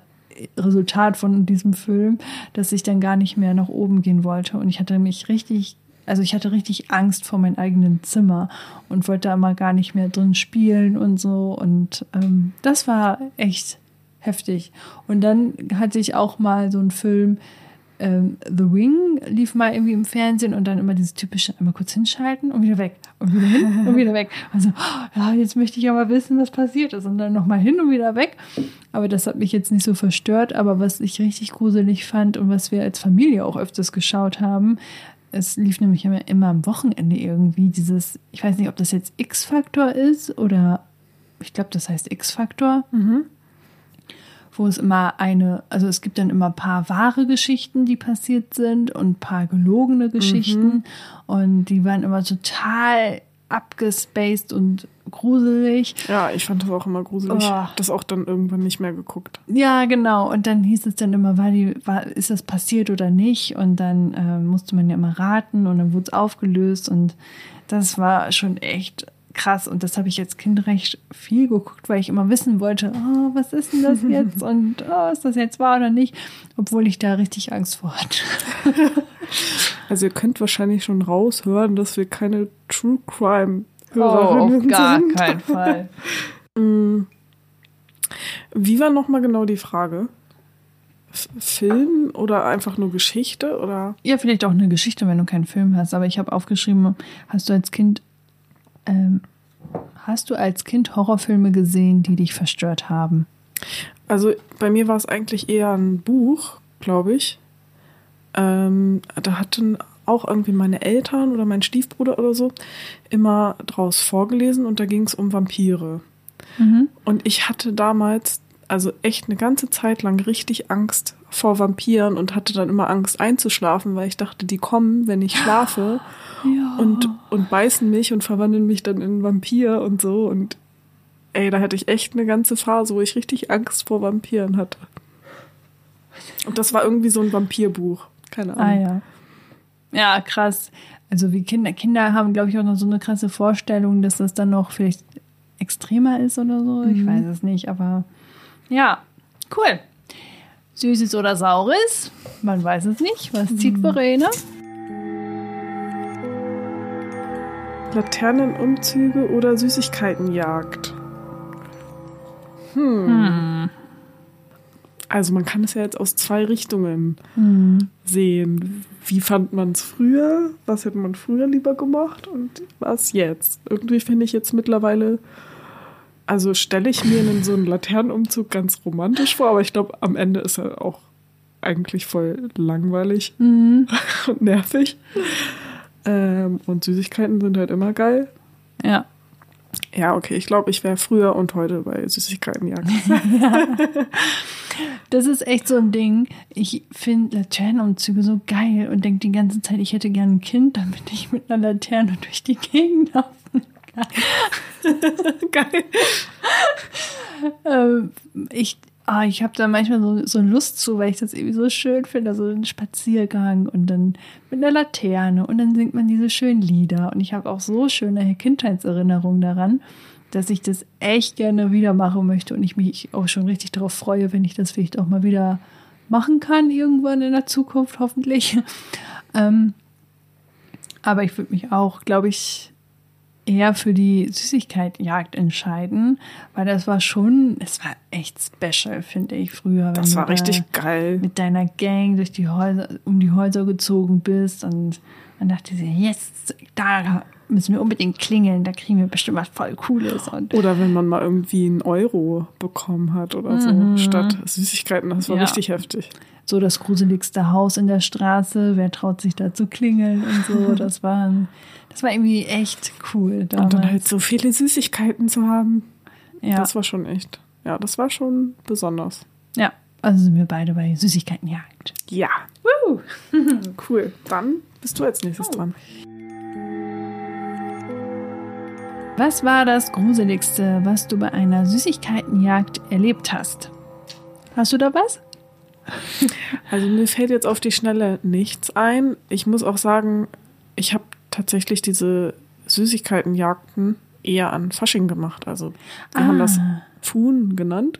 S1: Resultat von diesem Film, dass ich dann gar nicht mehr nach oben gehen wollte. Und ich hatte mich richtig, also ich hatte richtig Angst vor meinem eigenen Zimmer und wollte da mal gar nicht mehr drin spielen und so. Und ähm, das war echt heftig. Und dann hatte ich auch mal so einen Film, ähm, The Wing lief mal irgendwie im Fernsehen und dann immer dieses typische einmal kurz hinschalten und wieder weg und wieder hin und wieder weg. Also, ja, jetzt möchte ich aber wissen, was passiert ist und dann nochmal hin und wieder weg. Aber das hat mich jetzt nicht so verstört. Aber was ich richtig gruselig fand und was wir als Familie auch öfters geschaut haben, es lief nämlich immer, immer am Wochenende irgendwie dieses, ich weiß nicht, ob das jetzt X-Faktor ist oder ich glaube, das heißt X-Faktor. Wo es immer eine, also es gibt dann immer ein paar wahre Geschichten, die passiert sind und ein paar gelogene Geschichten. Und die waren immer total abgespaced und gruselig.
S2: Ja, ich fand das auch immer gruselig.
S1: Oh.
S2: Das auch dann irgendwann nicht mehr geguckt.
S1: Ja, genau. Und dann hieß es dann immer, war die, war, ist das passiert oder nicht? Und dann äh, musste man ja immer raten und dann wurde es aufgelöst und das war schon echt krass. Und das habe ich als Kind recht viel geguckt, weil ich immer wissen wollte, oh, was ist denn das jetzt? Und oh, ist das jetzt wahr oder nicht? Obwohl ich da richtig Angst vor hatte.
S2: Also ihr könnt wahrscheinlich schon raushören, dass wir keine True Crime
S1: Oh, auf
S2: Hörerinnen
S1: gar
S2: sind.
S1: keinen Fall.
S2: Mm. Wie war nochmal genau die Frage? Film oder einfach nur Geschichte oder?
S1: Ja, vielleicht auch eine Geschichte, wenn du keinen Film hast. Aber ich habe aufgeschrieben, hast du als Kind, ähm, hast du als Kind Horrorfilme gesehen, die dich verstört haben?
S2: Also bei mir war es eigentlich eher ein Buch, glaube ich. Ähm, da hatten auch irgendwie meine Eltern oder mein Stiefbruder oder so immer draus vorgelesen und da ging es um Vampire.
S1: Mhm.
S2: Und ich hatte damals also echt eine ganze Zeit lang richtig Angst vor Vampiren und hatte dann immer Angst einzuschlafen, weil ich dachte, die kommen, wenn ich schlafe
S1: Ja.
S2: und, und beißen mich und verwandeln mich dann in einen Vampir und so. Und ey, da hatte ich echt eine ganze Phase, wo ich richtig Angst vor Vampiren hatte. Und das war irgendwie so ein Vampirbuch. Keine
S1: Ah
S2: Ahnung.
S1: ja. Ja, krass. Also wie Kinder, Kinder haben, glaube ich, auch noch so eine krasse Vorstellung, dass das dann noch vielleicht extremer ist oder so. Ich
S2: Mhm.
S1: weiß es nicht, aber ja, cool. Süßes oder Saures? Man weiß es nicht. Was zieht Verena?
S2: Laternenumzüge oder Süßigkeitenjagd? Hm. Also man kann es ja jetzt aus zwei Richtungen
S1: Hm.
S2: sehen. Wie fand man es früher? Was hätte man früher lieber gemacht und was jetzt? Irgendwie finde ich jetzt mittlerweile, also stelle ich mir einen, so einen Laternenumzug ganz romantisch vor, aber ich glaube, am Ende ist er auch eigentlich voll langweilig
S1: Mhm.
S2: und nervig. Ähm, und Süßigkeiten sind halt immer geil.
S1: Ja.
S2: Ja, okay, ich glaube, ich wäre früher und heute bei Süßigkeitenjagd.
S1: Das ist echt so ein Ding. Ich finde Laternenumzüge so geil und denke die ganze Zeit, ich hätte gern ein Kind, damit ich mit einer Laterne durch die Gegend laufen
S2: geil.
S1: Ähm, ich ah, ich habe da manchmal so, so Lust zu, weil ich das irgendwie so schön finde. So ein Spaziergang und dann mit einer Laterne und dann singt man diese schönen Lieder. Und ich habe auch so schöne Kindheitserinnerungen daran, dass ich das echt gerne wieder machen möchte und ich mich auch schon richtig darauf freue, wenn ich das vielleicht auch mal wieder machen kann, irgendwann in der Zukunft, hoffentlich. ähm, aber ich würde mich auch, glaube ich, eher für die Süßigkeitenjagd entscheiden, weil das war schon, es war echt special, finde ich, früher.
S2: Das war
S1: da
S2: richtig geil.
S1: Mit deiner Gang durch die Häuser, um die Häuser gezogen bist und man dachte sich, jetzt, da müssen wir unbedingt klingeln, da kriegen wir bestimmt was voll Cooles. Und
S2: Oder wenn man mal irgendwie einen Euro bekommen hat oder so, statt Süßigkeiten, das war
S1: Mhm. Ja.
S2: richtig heftig.
S1: so das gruseligste Haus in der Straße, wer traut sich da zu klingeln und so. Das war, das war irgendwie echt cool damals.
S2: Und dann halt so viele Süßigkeiten zu haben,
S1: ja.
S2: das war schon echt, ja, das war schon besonders.
S1: ja, also sind wir beide bei Süßigkeitenjagd.
S2: Ja. cool. Dann bist du als nächstes dran.
S1: Was war das Gruseligste, was du bei einer Süßigkeitenjagd erlebt hast? Hast du da was?
S2: Also mir fällt jetzt auf die Schnelle nichts ein. Ich muss auch sagen, ich habe tatsächlich diese Süßigkeitenjagden eher an Fasching gemacht. Also wir haben das Fuhn genannt.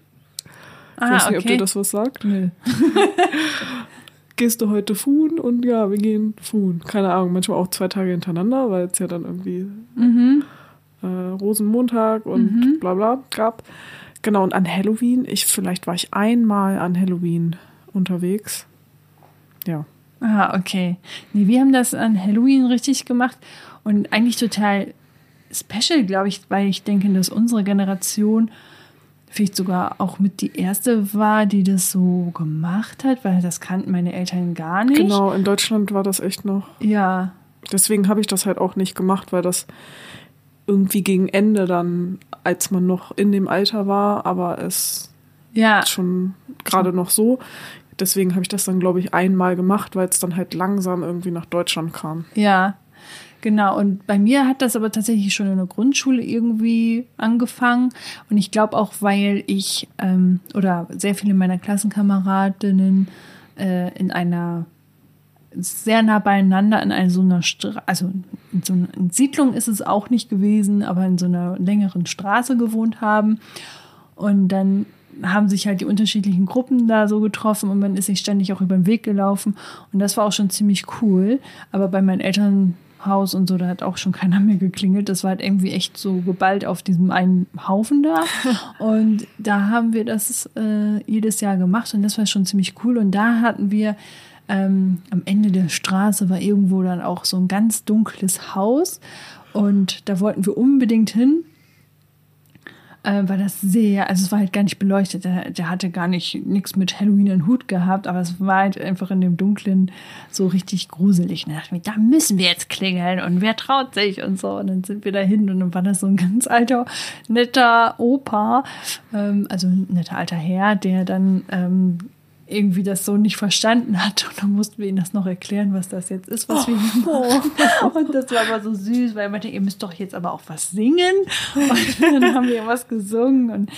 S2: Ich
S1: Ah,
S2: weiß nicht, ob
S1: okay.
S2: dir das was sagt.
S1: Nö.
S2: Gehst du heute Fuhn und ja, wir gehen Fuhn. Keine Ahnung, manchmal auch zwei Tage hintereinander, weil es ja dann irgendwie
S1: Mhm.
S2: Äh, Rosenmontag und bla bla gab. Genau, und an Halloween, ich vielleicht war ich einmal an Halloween unterwegs. Ja.
S1: Ah, okay. Nee, wir haben das an Halloween richtig gemacht und eigentlich total special, glaube ich, weil ich denke, dass unsere Generation vielleicht sogar auch mit die erste war, die das so gemacht hat, weil das kannten meine Eltern gar nicht.
S2: Genau, in Deutschland war das echt noch.
S1: Ja,
S2: Deswegen habe ich das halt auch nicht gemacht, weil das irgendwie gegen Ende dann, als man noch in dem Alter war, aber es
S1: ja,
S2: schon gerade noch so. Deswegen habe ich das dann, glaube ich, einmal gemacht, weil es dann halt langsam irgendwie nach Deutschland kam.
S1: ja. Genau, und bei mir hat das aber tatsächlich schon in der Grundschule irgendwie angefangen. Und ich glaube auch, weil ich ähm, oder sehr viele meiner Klassenkameradinnen äh, in einer sehr nah beieinander in einer so einer Stra also in so einer Siedlung ist es auch nicht gewesen, aber in so einer längeren Straße gewohnt haben. Und dann haben sich halt die unterschiedlichen Gruppen da so getroffen und man ist sich ständig auch über den Weg gelaufen. Und das war auch schon ziemlich cool. Aber bei meinen Elternhaus und so, da hat auch schon keiner mehr geklingelt. Das war halt irgendwie echt so geballt auf diesem einen Haufen da. Und da haben wir das äh, jedes Jahr gemacht und das war schon ziemlich cool. Und da hatten wir ähm, am Ende der Straße war irgendwo dann auch so ein ganz dunkles Haus und da wollten wir unbedingt hin. Äh, war das sehr, also es war halt gar nicht beleuchtet, der, der hatte gar nicht nichts mit Halloween in Hut gehabt, aber es war halt einfach in dem Dunklen so richtig gruselig. Und da dachte ich mir, da müssen wir jetzt klingeln und wer traut sich und so. Und dann sind wir da hin und dann war das so ein ganz alter, netter Opa, ähm, also ein netter alter Herr, der dann ähm, irgendwie das so nicht verstanden hat. Und dann mussten wir ihm das noch erklären, was das jetzt ist, was oh, wir hier machen. Und das war aber so süß, weil er meinte, ihr müsst doch jetzt aber auch was singen. Und dann haben wir was gesungen. Und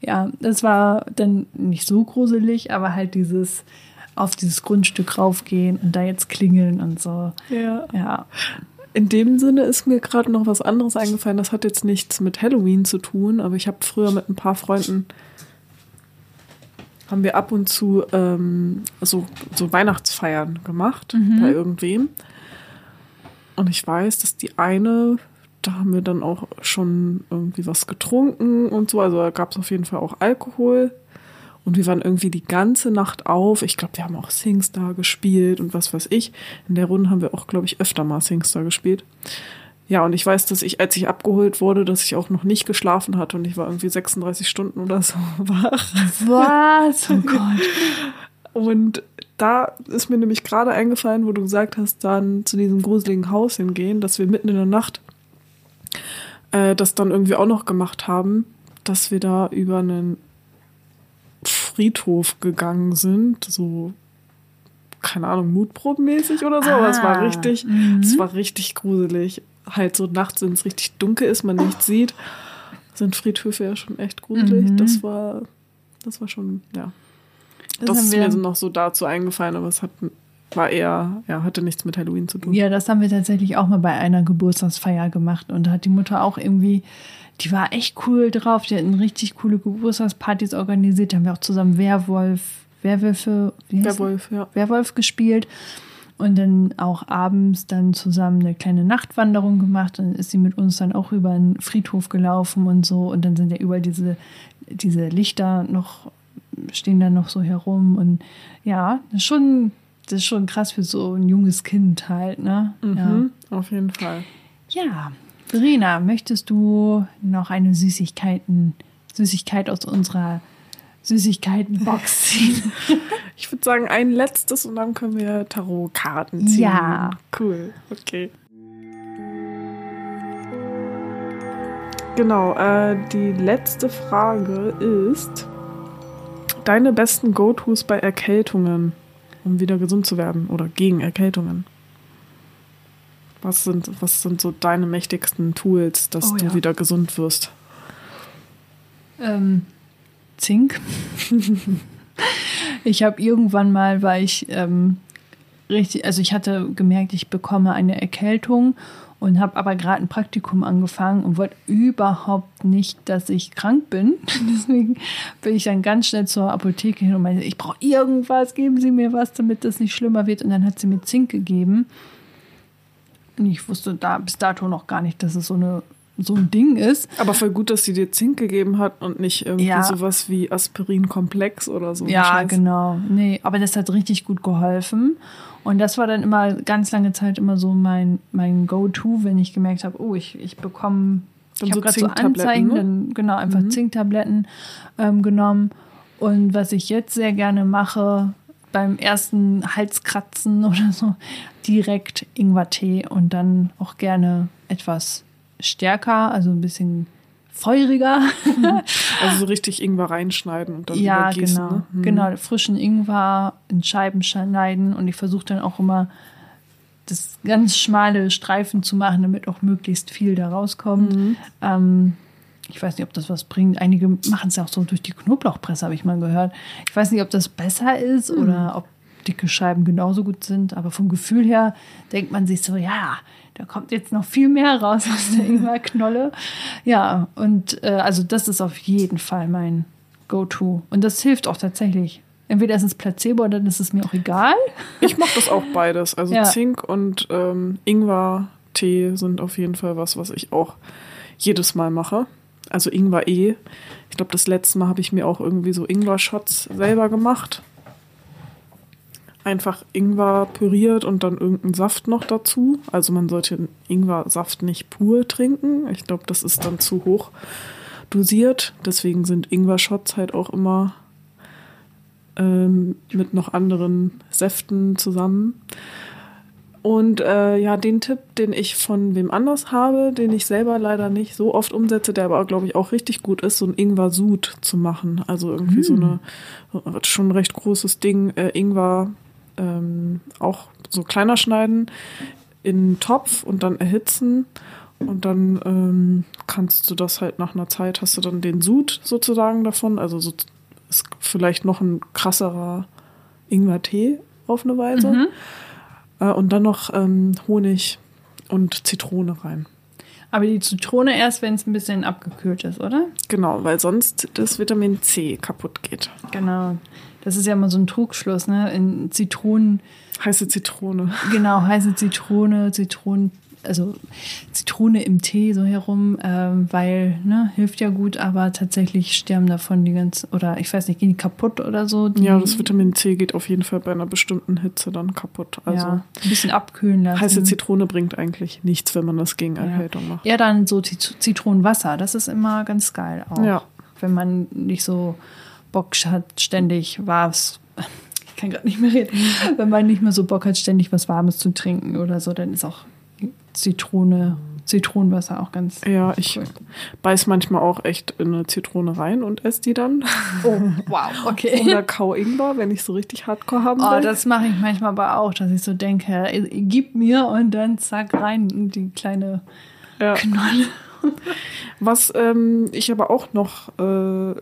S1: ja, das war dann nicht so gruselig, aber halt dieses auf dieses Grundstück raufgehen und da jetzt klingeln und so.
S2: Ja. Ja. In dem Sinne ist mir gerade noch was anderes eingefallen. Das hat jetzt nichts mit Halloween zu tun, aber ich habe früher mit ein paar Freunden haben wir ab und zu ähm, so, so Weihnachtsfeiern gemacht mhm. bei irgendwem. Und ich weiß, dass die eine, da haben wir dann auch schon irgendwie was getrunken und so. Also da gab es auf jeden Fall auch Alkohol. Und wir waren irgendwie die ganze Nacht auf. Ich glaube, wir haben auch Singstar gespielt und was weiß ich. In der Runde haben wir auch, glaube ich, öfter mal Singstar gespielt. Ja, und ich weiß, dass ich, als ich abgeholt wurde, dass ich auch noch nicht geschlafen hatte und ich war irgendwie 36 Stunden oder so wach.
S1: Was? Oh Gott.
S2: Und da ist mir nämlich gerade eingefallen, wo du gesagt hast, dann zu diesem gruseligen Haus hingehen, dass wir mitten in der Nacht äh, das dann irgendwie auch noch gemacht haben, dass wir da über einen Friedhof gegangen sind, so keine Ahnung, mutprobenmäßig oder so, ah, aber es war ah, richtig, mhm. es war richtig gruselig halt so nachts, wenn es richtig dunkel ist, man nichts sieht, sind Friedhöfe ja schon echt gruselig. Mhm. Das war, das war schon, ja. Das, das ist mir noch so dazu eingefallen, aber es hat, war eher, ja, hatte nichts mit Halloween zu tun.
S1: Ja, das haben wir tatsächlich auch mal bei einer Geburtstagsfeier gemacht und da hat die Mutter auch irgendwie, die war echt cool drauf, die hatten richtig coole Geburtstagspartys organisiert, da haben wir auch zusammen Werwolf, Werwölfe,
S2: Werwolf, ja.
S1: Werwolf gespielt und dann auch abends dann zusammen eine kleine Nachtwanderung gemacht. Dann ist sie mit uns dann auch über einen Friedhof gelaufen und so. Und dann sind ja überall diese, diese Lichter noch, stehen dann noch so herum. Und ja, das ist schon, das ist schon krass für so ein junges Kind halt, ne?
S2: Mhm,
S1: ja.
S2: Auf jeden Fall.
S1: Ja. Verena, möchtest du noch eine Süßigkeiten, Süßigkeit aus unserer Süßigkeitenbox ziehen.
S2: Ich würde sagen, ein letztes und dann können wir Tarotkarten ziehen.
S1: Ja.
S2: Cool, okay. Genau, äh, die letzte Frage ist: Deine besten Go-Tos bei Erkältungen, um wieder gesund zu werden oder gegen Erkältungen? Was sind, was sind so deine mächtigsten Tools, dass oh, du ja. wieder gesund wirst?
S1: Ähm, Zink. ich habe irgendwann mal, weil ich ähm, richtig, also ich hatte gemerkt, ich bekomme eine Erkältung und habe aber gerade ein Praktikum angefangen und wollte überhaupt nicht, dass ich krank bin. Deswegen bin ich dann ganz schnell zur Apotheke hin und meinte, ich brauche irgendwas, geben Sie mir was, damit das nicht schlimmer wird. Und dann hat sie mir Zink gegeben. Und ich wusste da bis dato noch gar nicht, dass es so eine so ein Ding ist.
S2: Aber voll gut, dass sie dir Zink gegeben hat und nicht irgendwie ja. sowas wie Aspirin-Komplex oder so.
S1: Ja, Scheiß. genau. Nee, aber das hat richtig gut geholfen. Und das war dann immer ganz lange Zeit immer so mein, mein Go-To, wenn ich gemerkt habe, oh, ich, ich bekomme, ich habe so gerade so Anzeigen, ne? dann genau, einfach mhm. Zinktabletten ähm, genommen. Und was ich jetzt sehr gerne mache, beim ersten Halskratzen oder so, direkt Ingwertee und dann auch gerne etwas stärker, also ein bisschen feuriger.
S2: also so richtig Ingwer reinschneiden und dann
S1: ja, übergießen. Genau, ne? mhm. genau, frischen Ingwer in Scheiben schneiden und ich versuche dann auch immer das ganz schmale Streifen zu machen, damit auch möglichst viel da rauskommt. Ähm, ich weiß nicht, ob das was bringt. Einige machen es ja auch so durch die Knoblauchpresse, habe ich mal gehört. Ich weiß nicht, ob das besser ist oder ob dicke Scheiben genauso gut sind, aber vom Gefühl her denkt man sich so, ja, da kommt jetzt noch viel mehr raus aus der Ingwerknolle. Ja, und äh, also das ist auf jeden Fall mein Go-To. Und das hilft auch tatsächlich. Entweder ist es Placebo, oder dann ist es mir auch egal.
S2: Ich mache das auch beides. Also
S1: Ja.
S2: Zink und ähm, Ingwer-Tee sind auf jeden Fall was, was ich auch jedes Mal mache. Also Ingwer eh. Ich glaube, das letzte Mal habe ich mir auch irgendwie so Ingwer-Shots selber gemacht. Einfach Ingwer püriert und dann irgendeinen Saft noch dazu. Also man sollte Ingwer-Saft nicht pur trinken. Ich glaube, das ist dann zu hoch dosiert. Deswegen sind Ingwer-Shots halt auch immer ähm, mit noch anderen Säften zusammen. Und äh, ja, den Tipp, den ich von wem anders habe, den ich selber leider nicht so oft umsetze, der aber, glaube ich, auch richtig gut ist, so ein Ingwer-Sud zu machen. Also irgendwie so eine, schon ein recht großes Ding, äh, Ingwer ähm, auch so kleiner schneiden, in einen Topf und dann erhitzen. Und dann ähm, kannst du das halt nach einer Zeit, hast du dann den Sud sozusagen davon. Also so ist vielleicht noch ein krasserer Ingwer-Tee auf eine Weise. Äh, und dann noch ähm, Honig und Zitrone rein.
S1: Aber die Zitrone erst, wenn es ein bisschen abgekühlt ist, oder?
S2: Genau, weil sonst das Vitamin C kaputt geht.
S1: Genau. Das ist ja immer so ein Trugschluss, ne? In Zitronen,
S2: Heiße Zitrone.
S1: genau, heiße Zitrone, Zitronen, also Zitrone im Tee so herum, ähm, weil, ne, hilft ja gut, aber tatsächlich sterben davon die ganzen, oder ich weiß nicht, gehen die kaputt oder so?
S2: Ja, das Vitamin C geht auf jeden Fall bei einer bestimmten Hitze dann kaputt. Also
S1: ja, ein bisschen abkühlen lassen.
S2: heiße Zitrone bringt eigentlich nichts, wenn man das gegen Erkältung macht.
S1: Ja, dann so Zit- Zitronenwasser, das ist immer ganz geil auch.
S2: Ja.
S1: Wenn man nicht so Bock hat, ständig was. Ich kann gerade nicht mehr reden. Wenn man nicht mehr so Bock hat, ständig was Warmes zu trinken oder so, dann ist auch Zitrone, Zitronenwasser auch ganz.
S2: Ja, ich
S1: Cool.
S2: beiß manchmal auch echt in eine Zitrone rein und esse die dann.
S1: Oh, wow, okay.
S2: Oder Kau Ingwer, wenn ich so richtig hardcore haben will.
S1: Oh, das mache ich manchmal aber auch, dass ich so denke, gib mir und dann zack rein in die kleine
S2: ja.
S1: Knolle.
S2: Was ähm, ich aber auch noch äh,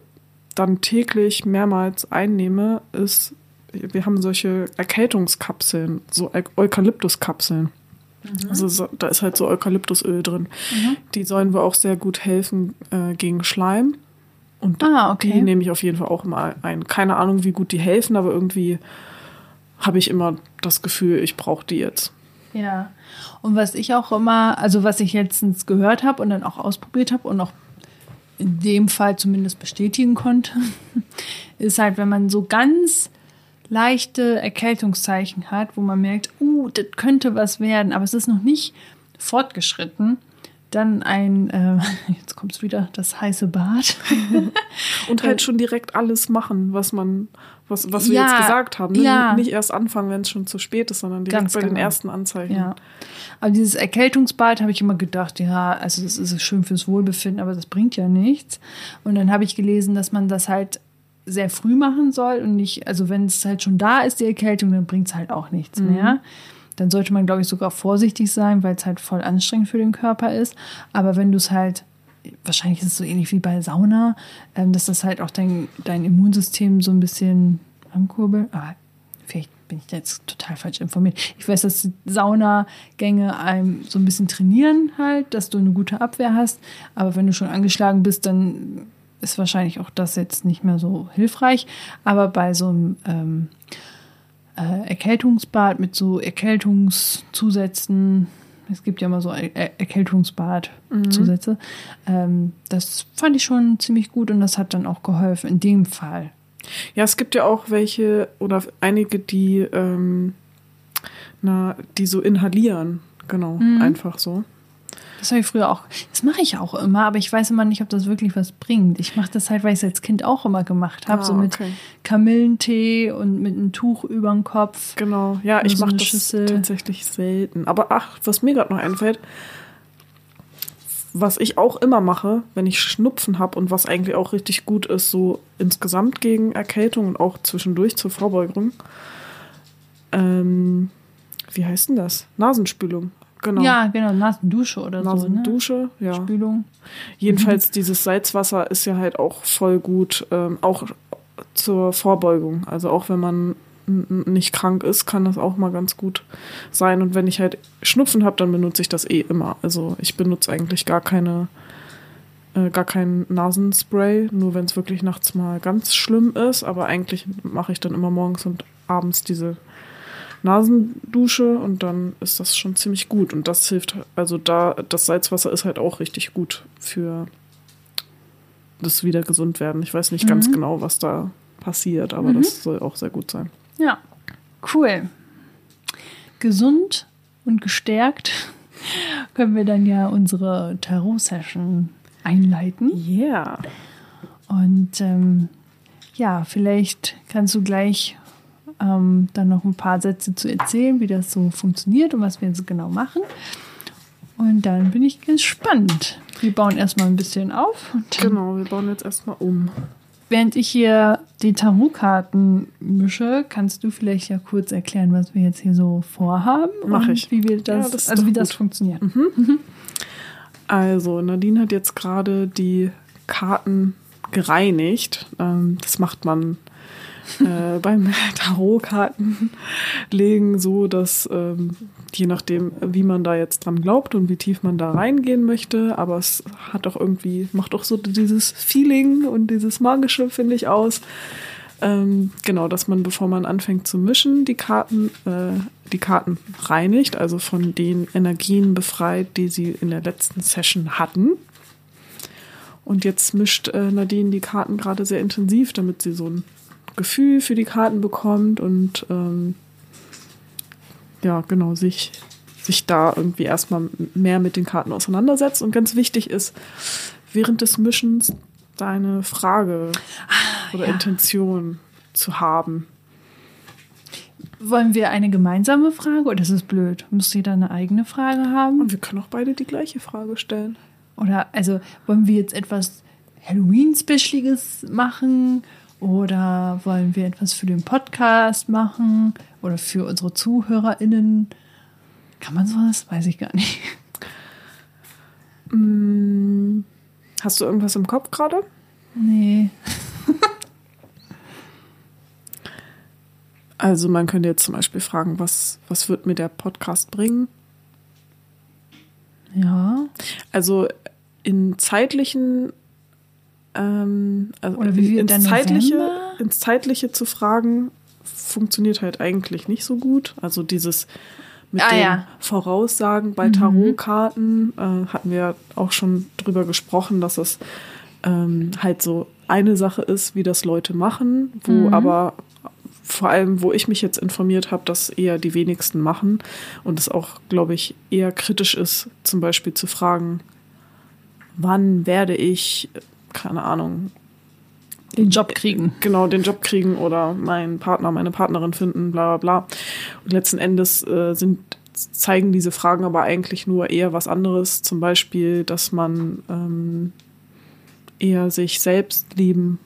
S2: dann täglich mehrmals einnehme, ist, wir haben solche Erkältungskapseln, so Eu- Eukalyptuskapseln. Also so, da ist halt so Eukalyptusöl drin. Die sollen wohl auch sehr gut helfen äh, gegen Schleim. Und
S1: Ah, okay.
S2: die nehme ich auf jeden Fall auch immer ein. Keine Ahnung, wie gut die helfen, aber irgendwie habe ich immer das Gefühl, ich brauche die jetzt.
S1: Ja. Und was ich auch immer, also was ich letztens gehört habe und dann auch ausprobiert habe und auch in dem Fall zumindest bestätigen konnte, ist halt, wenn man so ganz leichte Erkältungszeichen hat, wo man merkt, uh, das könnte was werden, aber es ist noch nicht fortgeschritten, dann ein, äh, jetzt kommt es wieder, das heiße Bad.
S2: Und halt schon direkt alles machen, was man, was, was wir
S1: Ja,
S2: jetzt gesagt haben. Ne?
S1: ja.
S2: Nicht erst anfangen, wenn es schon zu spät ist, sondern direkt
S1: Ganz
S2: bei den
S1: genau.
S2: ersten Anzeichen.
S1: Ja. Aber dieses Erkältungsbad habe ich immer gedacht, ja, also das ist schön fürs Wohlbefinden, aber das bringt ja nichts. Und dann habe ich gelesen, dass man das halt sehr früh machen soll und nicht, also wenn es halt schon da ist, die Erkältung, dann bringt es halt auch nichts mehr. Dann sollte man, glaube ich, sogar vorsichtig sein, weil es halt voll anstrengend für den Körper ist. Aber wenn du es halt, wahrscheinlich ist es so ähnlich wie bei Sauna, ähm, dass das halt auch dein, dein Immunsystem so ein bisschen ankurbelt. Aber vielleicht bin ich jetzt total falsch informiert. Ich weiß, dass Saunagänge einem so ein bisschen trainieren halt, dass du eine gute Abwehr hast. Aber wenn du schon angeschlagen bist, dann ist wahrscheinlich auch das jetzt nicht mehr so hilfreich. Aber bei so einem ähm, äh, Erkältungsbad mit so Erkältungszusätzen, es gibt ja immer so Er Er- Erkältungsbad-Zusätze, ähm, das fand ich schon ziemlich gut und das hat dann auch geholfen in dem Fall.
S2: Ja, es gibt ja auch welche oder einige, die, ähm, na, die so inhalieren. Genau,
S1: Mhm.
S2: einfach so.
S1: Das habe ich früher auch. Das mache ich auch immer, aber ich weiß immer nicht, ob das wirklich was bringt. Ich mache das halt, weil ich es als Kind auch immer gemacht habe,
S2: Ah,
S1: so mit
S2: okay.
S1: Kamillentee und mit einem Tuch über den Kopf.
S2: Genau, ja, ich
S1: so
S2: mache das
S1: Schüssel.
S2: tatsächlich selten. Aber ach, was mir gerade noch einfällt, was ich auch immer mache, wenn ich Schnupfen habe und was eigentlich auch richtig gut ist, so insgesamt gegen Erkältung und auch zwischendurch zur Vorbeugung, ähm, wie heißt denn das? Nasenspülung. Genau.
S1: Ja, genau, Nasendusche oder
S2: Nasendusche,
S1: so. Ne?
S2: ja.
S1: Spülung.
S2: Jedenfalls mhm. dieses Salzwasser ist ja halt auch voll gut, ähm, auch zur Vorbeugung. Also auch wenn man nicht krank ist, kann das auch mal ganz gut sein. Und wenn ich halt Schnupfen habe, dann benutze ich das eh immer. Also ich benutze eigentlich gar keine, äh, gar kein Nasenspray, nur wenn es wirklich nachts mal ganz schlimm ist. Aber eigentlich mache ich dann immer morgens und abends diese Nasendusche und dann ist das schon ziemlich gut. Und das hilft, also da, das Salzwasser ist halt auch richtig gut für das wieder gesund werden. Ich weiß nicht mhm. ganz genau, was da passiert, aber mhm. das soll auch sehr gut sein.
S1: Ja, cool. Gesund und gestärkt können wir dann ja unsere Tarot-Session einleiten.
S2: Ja. Yeah.
S1: Und ähm, ja, vielleicht kannst du gleich ähm, dann noch ein paar Sätze zu erzählen, wie das so funktioniert und was wir jetzt genau machen. Und dann bin ich gespannt. Wir bauen erstmal ein bisschen auf.
S2: genau, wir bauen jetzt erstmal um.
S1: Während ich hier die Tarotkarten mische, kannst du vielleicht ja kurz erklären, was wir jetzt hier so vorhaben.
S2: Mache ich.
S1: Wie wir das, ja, das also wie das funktioniert.
S2: Mhm. Mhm. Also, Nadine hat jetzt gerade die Karten gereinigt. Ähm, das macht man äh, beim Tarotkarten legen so, dass ähm, je nachdem, wie man da jetzt dran glaubt und wie tief man da reingehen möchte, aber es hat auch irgendwie, macht auch so dieses Feeling und dieses Magische, finde ich, aus. Ähm, genau, dass man, bevor man anfängt zu mischen, die Karten, äh, die Karten reinigt, also von den Energien befreit, die sie in der letzten Session hatten. Und jetzt mischt äh, Nadine die Karten gerade sehr intensiv, damit sie so ein Gefühl für die Karten bekommt und ähm, ja, genau, sich, sich da irgendwie erstmal mehr mit den Karten auseinandersetzt. Und ganz wichtig ist, während des Mischens deine Frage ah, oder ja. Intention zu haben.
S1: Wollen wir eine gemeinsame Frage oder ist es blöd? Muss jeder eine eigene Frage haben?
S2: Und wir können auch beide die gleiche Frage stellen.
S1: Oder also wollen wir jetzt etwas Halloween-Specialiges machen oder wollen wir etwas für den Podcast machen oder für unsere ZuhörerInnen? Kann man sowas? Weiß ich gar nicht.
S2: Mm, hast du irgendwas im Kopf gerade?
S1: Nee.
S2: also man könnte jetzt zum Beispiel fragen, was, was wird mir der Podcast bringen?
S1: Ja.
S2: Also in zeitlichen ähm, also
S1: Oder wie
S2: ins, zeitliche, ins Zeitliche zu fragen, funktioniert halt eigentlich nicht so gut. Also dieses mit ah, dem ja. Voraussagen bei mhm. Tarotkarten äh, hatten wir auch schon drüber gesprochen, dass es ähm, halt so eine Sache ist, wie das Leute machen, wo mhm. aber vor allem, wo ich mich jetzt informiert habe, dass eher die wenigsten machen und es auch, glaube ich, eher kritisch ist, zum Beispiel zu fragen, wann werde ich keine Ahnung,
S1: den Job kriegen.
S2: Genau, den Job kriegen oder meinen Partner, meine Partnerin finden, bla bla bla. Und letzten Endes äh, sind, zeigen diese Fragen aber eigentlich nur eher was anderes. Zum Beispiel, dass man ähm, eher sich selbst lieben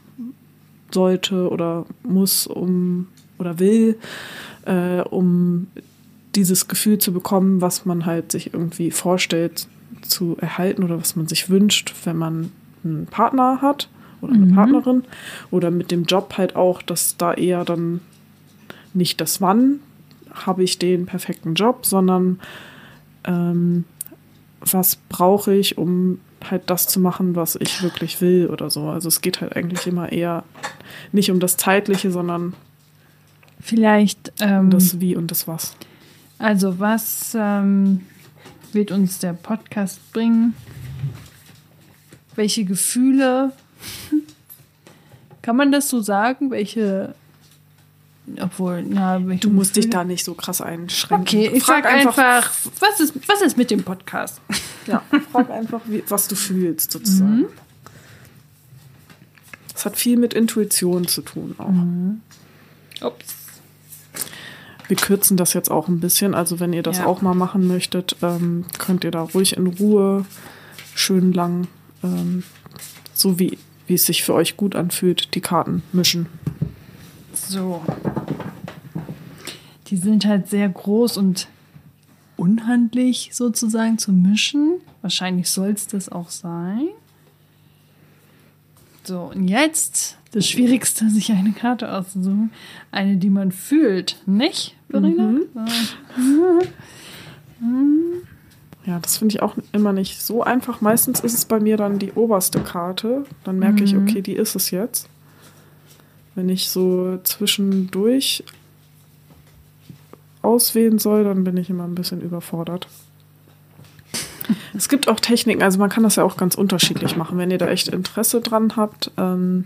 S2: sollte oder muss, um oder will, äh, um dieses Gefühl zu bekommen, was man halt sich irgendwie vorstellt zu erhalten oder was man sich wünscht, wenn man einen Partner hat oder eine mhm. Partnerin oder mit dem Job halt auch, dass da eher dann nicht das Wann habe ich den perfekten Job, sondern ähm, was brauche ich, um halt das zu machen, was ich wirklich will oder so. Also es geht halt eigentlich immer eher nicht um das Zeitliche, sondern
S1: vielleicht ähm,
S2: um das Wie und das Was.
S1: Also was ähm, wird uns der Podcast bringen? Welche Gefühle, kann man das so sagen, welche, obwohl, ja, welche
S2: Du musst Gefühle? dich da nicht so krass einschränken.
S1: Okay, ich frag, frag einfach, einfach, was ist, was ist mit dem Podcast?
S2: Ja, frag einfach, wie, was du fühlst, sozusagen. Mhm. Das hat viel mit Intuition zu tun auch. Mhm.
S1: Ups.
S2: Wir kürzen das jetzt auch ein bisschen. Also wenn ihr das ja. auch mal machen möchtet, ähm, könnt ihr da ruhig in Ruhe schön lang ähm, so wie, wie es sich für euch gut anfühlt, die Karten mischen.
S1: So. Die sind halt sehr groß und unhandlich sozusagen zu mischen. Wahrscheinlich soll es das auch sein. So, und jetzt das Schwierigste, sich eine Karte auszusuchen. Eine, die man fühlt, nicht, Verena?
S2: Mhm.
S1: So.
S2: Ja, das finde ich auch immer nicht so einfach. Meistens ist es bei mir dann die oberste Karte. Dann merke ich,
S1: Mhm.
S2: okay, die ist es jetzt. Wenn ich so zwischendurch auswählen soll, dann bin ich immer ein bisschen überfordert. Es gibt auch Techniken, also man kann das ja auch ganz unterschiedlich machen, wenn ihr da echt Interesse dran habt. Ähm,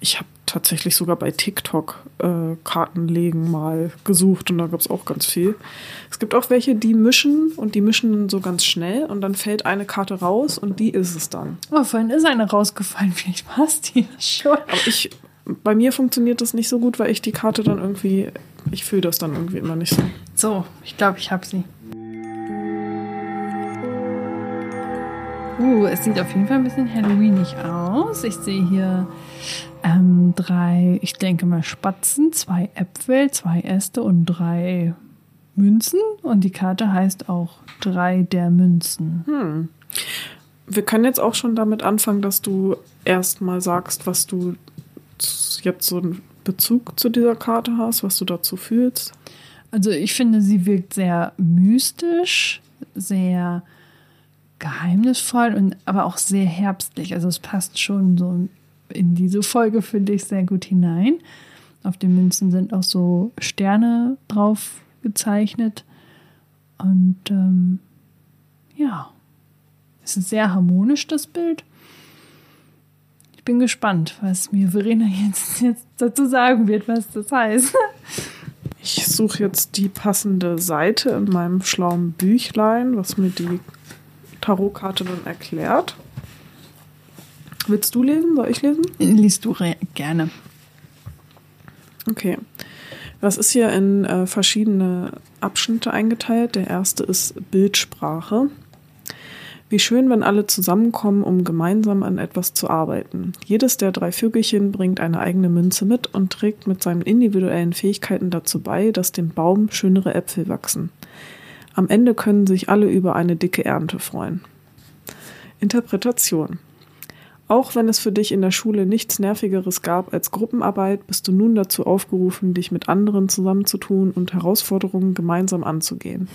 S2: ich habe tatsächlich sogar bei TikTok äh, Kartenlegen mal gesucht und da gab es auch ganz viel. Es gibt auch welche, die mischen und die mischen so ganz schnell und dann fällt eine Karte raus und die ist es dann.
S1: Oh, vorhin ist eine rausgefallen. Vielleicht war es die schon.
S2: Aber ich, bei mir funktioniert das nicht so gut, weil ich die Karte dann irgendwie, ich fühle das dann irgendwie immer nicht so.
S1: So, ich glaube, ich habe sie. Uh, es sieht auf jeden Fall ein bisschen Halloweenig aus. Ich sehe hier ähm, drei, ich denke mal Spatzen, zwei Äpfel, zwei Äste und drei Münzen. Und die Karte heißt auch drei der Münzen.
S2: Hm. Wir können jetzt auch schon damit anfangen, dass du erstmal sagst, was du jetzt so einen Bezug zu dieser Karte hast, was du dazu fühlst.
S1: Also ich finde, sie wirkt sehr mystisch, sehr geheimnisvoll und aber auch sehr herbstlich. Also es passt schon so in diese Folge, finde ich, sehr gut hinein. Auf den Münzen sind auch so Sterne drauf gezeichnet. Und ähm, ja, es ist sehr harmonisch, das Bild. Ich bin gespannt, was mir Verena jetzt, jetzt dazu sagen wird, was das heißt.
S2: Ich suche jetzt die passende Seite in meinem schlauen Büchlein, was mir die Tarotkarte dann erklärt. Willst du lesen? Soll ich lesen?
S1: Liest du gerne.
S2: Okay. Das ist hier in äh, verschiedene Abschnitte eingeteilt. Der erste ist Bildsprache. Wie schön, wenn alle zusammenkommen, um gemeinsam an etwas zu arbeiten. Jedes der drei Vögelchen bringt eine eigene Münze mit und trägt mit seinen individuellen Fähigkeiten dazu bei, dass dem Baum schönere Äpfel wachsen. Am Ende können sich alle über eine dicke Ernte freuen. Interpretation. Auch wenn es für dich in der Schule nichts Nervigeres gab als Gruppenarbeit, bist du nun dazu aufgerufen, dich mit anderen zusammenzutun und Herausforderungen gemeinsam anzugehen.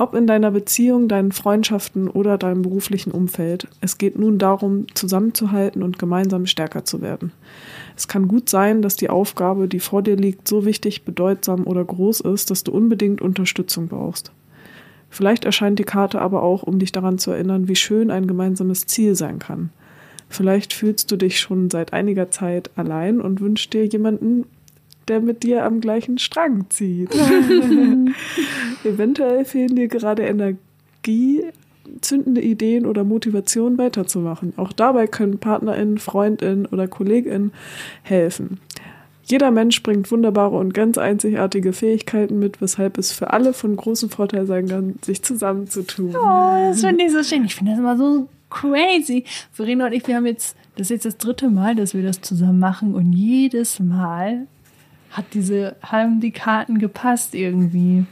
S2: Ob in deiner Beziehung, deinen Freundschaften oder deinem beruflichen Umfeld, es geht nun darum, zusammenzuhalten und gemeinsam stärker zu werden. Es kann gut sein, dass die Aufgabe, die vor dir liegt, so wichtig, bedeutsam oder groß ist, dass du unbedingt Unterstützung brauchst. Vielleicht erscheint die Karte aber auch, um dich daran zu erinnern, wie schön ein gemeinsames Ziel sein kann. Vielleicht fühlst du dich schon seit einiger Zeit allein und wünschst dir jemanden, der mit dir am gleichen Strang zieht. Eventuell fehlen dir gerade Energie, zündende Ideen oder Motivation weiterzumachen. Auch dabei können PartnerInnen, FreundInnen oder KollegInnen helfen. Jeder Mensch bringt wunderbare und ganz einzigartige Fähigkeiten mit, weshalb es für alle von großem Vorteil sein kann, sich zusammenzutun.
S1: Oh, das finde ich so schön. Ich finde das immer so crazy. Verena und ich, wir haben jetzt, das ist jetzt das dritte Mal, dass wir das zusammen machen und jedes Mal hat diese, haben die Karten gepasst irgendwie.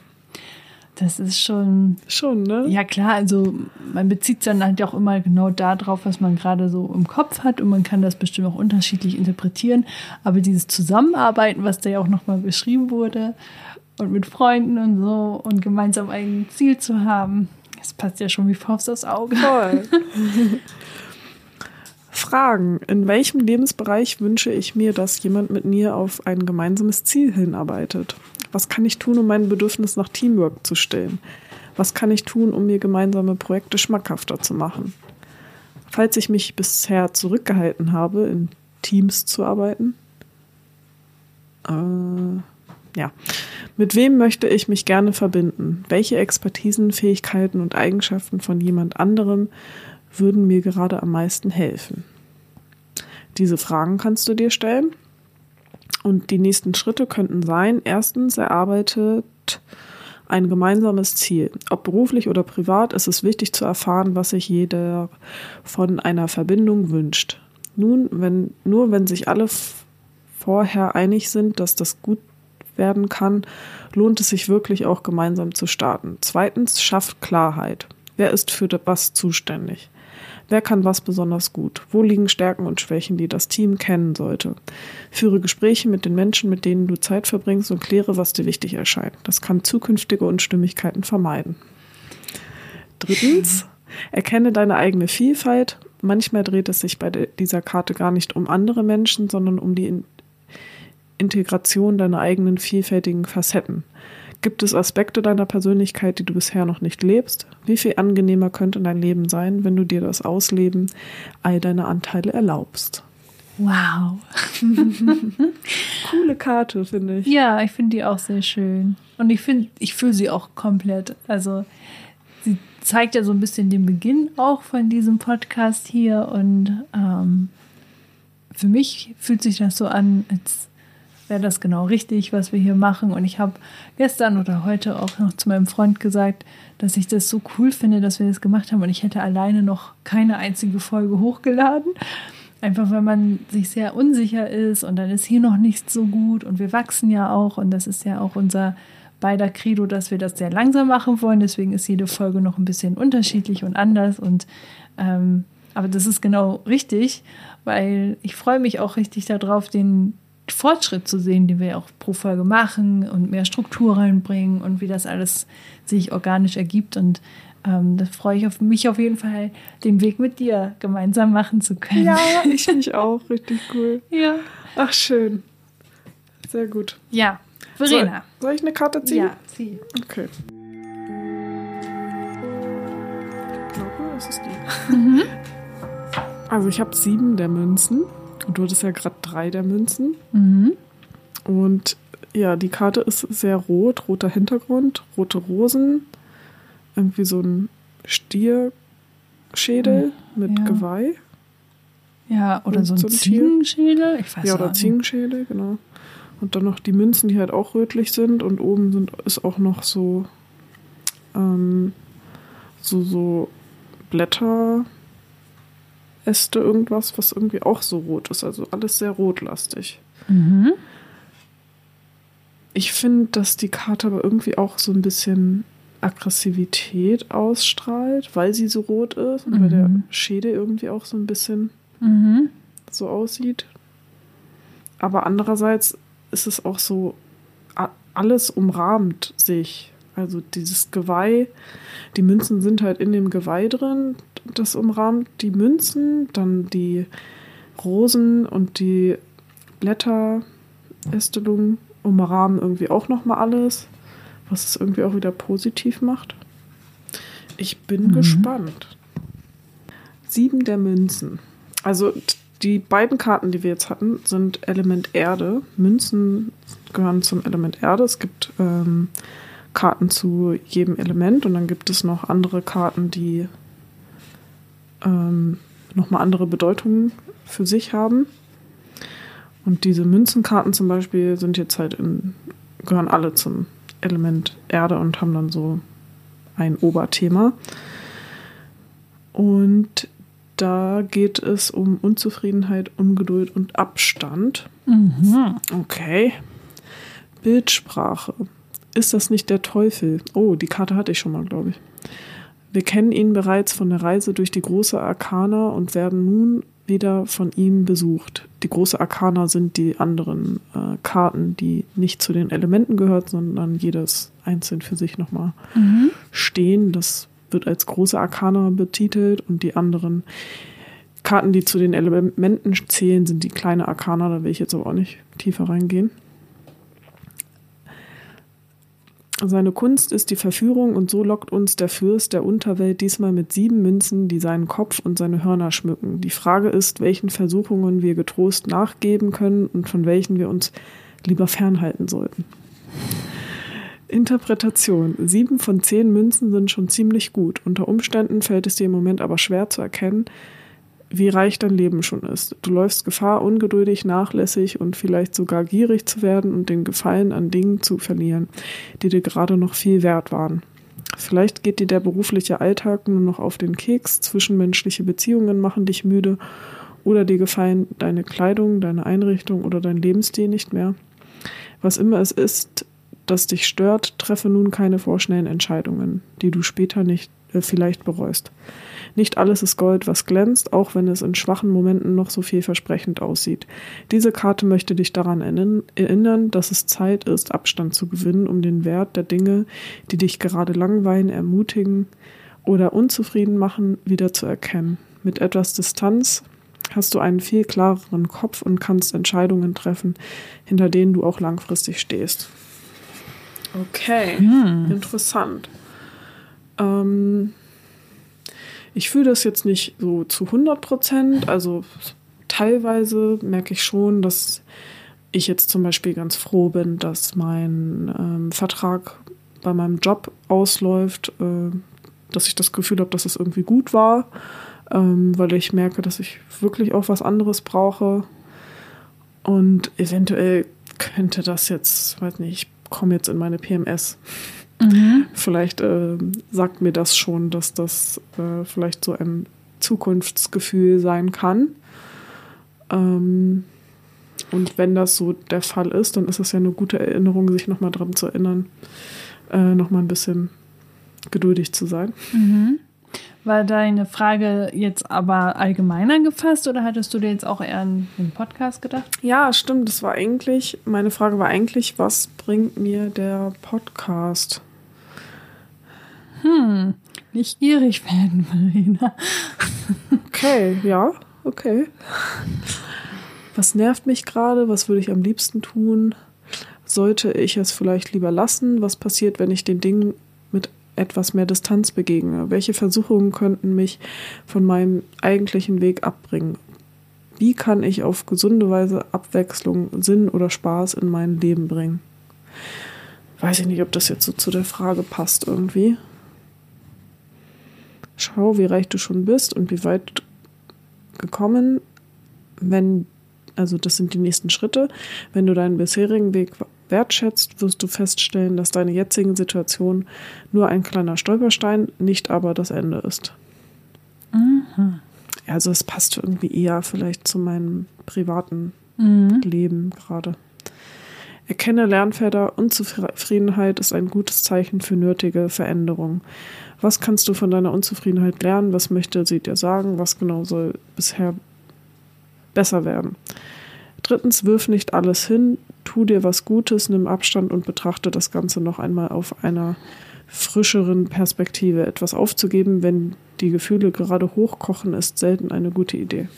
S1: Das ist schon,
S2: Schon, ne?
S1: ja klar, also man bezieht dann halt auch immer genau darauf, was man gerade so im Kopf hat und man kann das bestimmt auch unterschiedlich interpretieren. Aber dieses Zusammenarbeiten, was da ja auch nochmal beschrieben wurde und mit Freunden und so und gemeinsam ein Ziel zu haben, das passt ja schon wie Faust aufs Auge.
S2: Toll. Fragen. In welchem Lebensbereich wünsche ich mir, dass jemand mit mir auf ein gemeinsames Ziel hinarbeitet? Was kann ich tun, um mein Bedürfnis nach Teamwork zu stillen? Was kann ich tun, um mir gemeinsame Projekte schmackhafter zu machen? Falls ich mich bisher zurückgehalten habe, in Teams zu arbeiten, äh, ja. Mit wem möchte ich mich gerne verbinden? Welche Expertisen, Fähigkeiten und Eigenschaften von jemand anderem würden mir gerade am meisten helfen? Diese Fragen kannst du dir stellen. Und die nächsten Schritte könnten sein, erstens erarbeitet ein gemeinsames Ziel. Ob beruflich oder privat, ist es wichtig zu erfahren, was sich jeder von einer Verbindung wünscht. Nun, wenn, nur wenn sich alle vorher einig sind, dass das gut werden kann, lohnt es sich wirklich auch gemeinsam zu starten. Zweitens, schafft Klarheit. Wer ist für was zuständig? Wer kann was besonders gut? Wo liegen Stärken und Schwächen, die das Team kennen sollte? Führe Gespräche mit den Menschen, mit denen du Zeit verbringst und kläre, was dir wichtig erscheint. Das kann zukünftige Unstimmigkeiten vermeiden. Drittens, erkenne deine eigene Vielfalt. Manchmal dreht es sich bei dieser Karte gar nicht um andere Menschen, sondern um die Integration deiner eigenen vielfältigen Facetten. Gibt es Aspekte deiner Persönlichkeit, die du bisher noch nicht lebst? Wie viel angenehmer könnte dein Leben sein, wenn du dir das Ausleben all deiner Anteile erlaubst?
S1: Wow.
S2: Coole Karte, finde ich.
S1: Ja, ich finde die auch sehr schön. Und ich finde, ich fühle sie auch komplett. Also sie zeigt ja so ein bisschen den Beginn auch von diesem Podcast hier. Und ähm, für mich fühlt sich das so an, als wäre das genau richtig, was wir hier machen. Und ich habe gestern oder heute auch noch zu meinem Freund gesagt, dass ich das so cool finde, dass wir das gemacht haben. Und ich hätte alleine noch keine einzige Folge hochgeladen. Einfach weil man sich sehr unsicher ist und dann ist hier noch nichts so gut und wir wachsen ja auch und das ist ja auch unser beider Credo, dass wir das sehr langsam machen wollen. Deswegen ist jede Folge noch ein bisschen unterschiedlich und anders und ähm, aber das ist genau richtig, weil ich freue mich auch richtig darauf, den Fortschritt zu sehen, den wir auch pro Folge machen und mehr Struktur reinbringen und wie das alles sich organisch ergibt. Und ähm, da freue ich auf mich auf jeden Fall, den Weg mit dir gemeinsam machen zu können.
S2: Ja, ich mich auch. Richtig cool.
S1: Ja.
S2: Ach, schön. Sehr gut.
S1: Ja. Verena.
S2: Soll, soll ich eine Karte ziehen?
S1: Ja, zieh.
S2: Okay. Ich glaube, das ist die. Mhm. Also ich habe sieben der Münzen. Und du hattest ja gerade drei der Münzen.
S1: Mhm.
S2: Und ja, die Karte ist sehr rot, roter Hintergrund, rote Rosen, irgendwie so ein Stierschädel mhm. mit
S1: ja.
S2: Geweih.
S1: Ja, oder so ein, so ein Ziegenschädel.
S2: Ich weiß ja, oder Ziegenschädel, genau. Und dann noch die Münzen, die halt auch rötlich sind. Und oben sind, ist auch noch so, ähm, so, so Blätter, Äste irgendwas, was irgendwie auch so rot ist. Also alles sehr rotlastig.
S1: Mhm.
S2: Ich finde, dass die Karte aber irgendwie auch so ein bisschen Aggressivität ausstrahlt, weil sie so rot ist und mhm. weil der mhm. Schädel irgendwie auch so ein bisschen
S1: mhm.
S2: so aussieht. Aber andererseits ist es auch so, alles umrahmt sich. Also dieses Geweih, die Münzen sind halt in dem Geweih drin, das umrahmt die Münzen, dann die Rosen und die Blätterästelungen umrahmen irgendwie auch nochmal alles, was es irgendwie auch wieder positiv macht. Ich bin mhm. gespannt. Sieben der Münzen. Also die beiden Karten, die wir jetzt hatten, sind Element Erde. Münzen gehören zum Element Erde. Es gibt ähm, Karten zu jedem Element und dann gibt es noch andere Karten, die ähm, nochmal andere Bedeutungen für sich haben. Und diese Münzenkarten zum Beispiel sind jetzt halt in, gehören alle zum Element Erde und haben dann so ein Oberthema. Und da geht es um Unzufriedenheit, Ungeduld und Abstand.
S1: Mhm.
S2: Okay. Bildsprache. Ist das nicht der Teufel? Oh, die Karte hatte ich schon mal, glaube ich. Wir kennen ihn bereits von der Reise durch die große Arkana und werden nun wieder von ihm besucht. Die große Arkana sind die anderen äh, Karten, die nicht zu den Elementen gehört, sondern jedes einzeln für sich nochmal
S1: mhm.
S2: stehen. Das wird als große Arkana betitelt und die anderen Karten, die zu den Elementen zählen, sind die kleine Arkana. Da will ich jetzt aber auch nicht tiefer reingehen. Seine Kunst ist die Verführung und so lockt uns der Fürst der Unterwelt diesmal mit sieben Münzen, die seinen Kopf und seine Hörner schmücken. Die Frage ist, welchen Versuchungen wir getrost nachgeben können und von welchen wir uns lieber fernhalten sollten. Interpretation. Sieben von zehn Münzen sind schon ziemlich gut. Unter Umständen fällt es dir im Moment aber schwer zu erkennen, wie reich dein Leben schon ist. Du läufst Gefahr, ungeduldig, nachlässig und vielleicht sogar gierig zu werden und den Gefallen an Dingen zu verlieren, die dir gerade noch viel wert waren. Vielleicht geht dir der berufliche Alltag nur noch auf den Keks, zwischenmenschliche Beziehungen machen dich müde oder dir gefallen deine Kleidung, deine Einrichtung oder dein Lebensstil nicht mehr, Was immer es ist, das dich stört, treffe nun keine vorschnellen Entscheidungen, die du später nicht äh, vielleicht bereust. Nicht alles ist Gold, was glänzt, auch wenn es in schwachen Momenten noch so vielversprechend aussieht. Diese Karte möchte dich daran erinnern, dass es Zeit ist, Abstand zu gewinnen, um den Wert der Dinge, die dich gerade langweilen, ermutigen oder unzufrieden machen, wieder zu erkennen. Mit etwas Distanz hast du einen viel klareren Kopf und kannst Entscheidungen treffen, hinter denen du auch langfristig stehst. Okay, hm. interessant. Ähm, ich fühle das jetzt nicht so zu 100 Prozent. Also teilweise merke ich schon, dass ich jetzt zum Beispiel ganz froh bin, dass mein ähm, Vertrag bei meinem Job ausläuft, äh, dass ich das Gefühl habe, dass es irgendwie gut war, ähm, weil ich merke, dass ich wirklich auch was anderes brauche. Und eventuell könnte das jetzt, weiß nicht, ich komme jetzt in meine PMS. Mhm. Vielleicht äh, sagt mir das schon, dass das äh, vielleicht so ein Zukunftsgefühl sein kann. Ähm, und wenn das so der Fall ist, dann ist es ja eine gute Erinnerung, sich nochmal dran zu erinnern, äh, nochmal ein bisschen geduldig zu sein.
S1: Mhm. War deine Frage jetzt aber allgemeiner gefasst oder hattest du dir jetzt auch eher an den Podcast gedacht?
S2: Ja, stimmt. Das war eigentlich, meine Frage war eigentlich, was bringt mir der Podcast?
S1: Hm, nicht gierig werden, Marina.
S2: okay, ja, okay. Was nervt mich gerade? Was würde ich am liebsten tun? Sollte ich es vielleicht lieber lassen? Was passiert, wenn ich den Dingen mit etwas mehr Distanz begegne? Welche Versuchungen könnten mich von meinem eigentlichen Weg abbringen? Wie kann ich auf gesunde Weise Abwechslung, Sinn oder Spaß in mein Leben bringen? Weiß ich nicht, ob das jetzt so zu der Frage passt irgendwie. Schau, wie reich du schon bist und wie weit gekommen, wenn, also das sind die nächsten Schritte, wenn du deinen bisherigen Weg wertschätzt, wirst du feststellen, dass deine jetzige Situation nur ein kleiner Stolperstein, nicht aber das Ende ist. Mhm. Also es passt irgendwie eher vielleicht zu meinem privaten mhm. Leben gerade. Erkenne Lernfelder, Unzufriedenheit ist ein gutes Zeichen für nötige Veränderung. Was kannst du von deiner Unzufriedenheit lernen? Was möchte sie dir sagen? Was genau soll bisher besser werden? Drittens, wirf nicht alles hin, tu dir was Gutes, nimm Abstand und betrachte das Ganze noch einmal auf einer frischeren Perspektive. Etwas aufzugeben, wenn die Gefühle gerade hochkochen, ist selten eine gute Idee.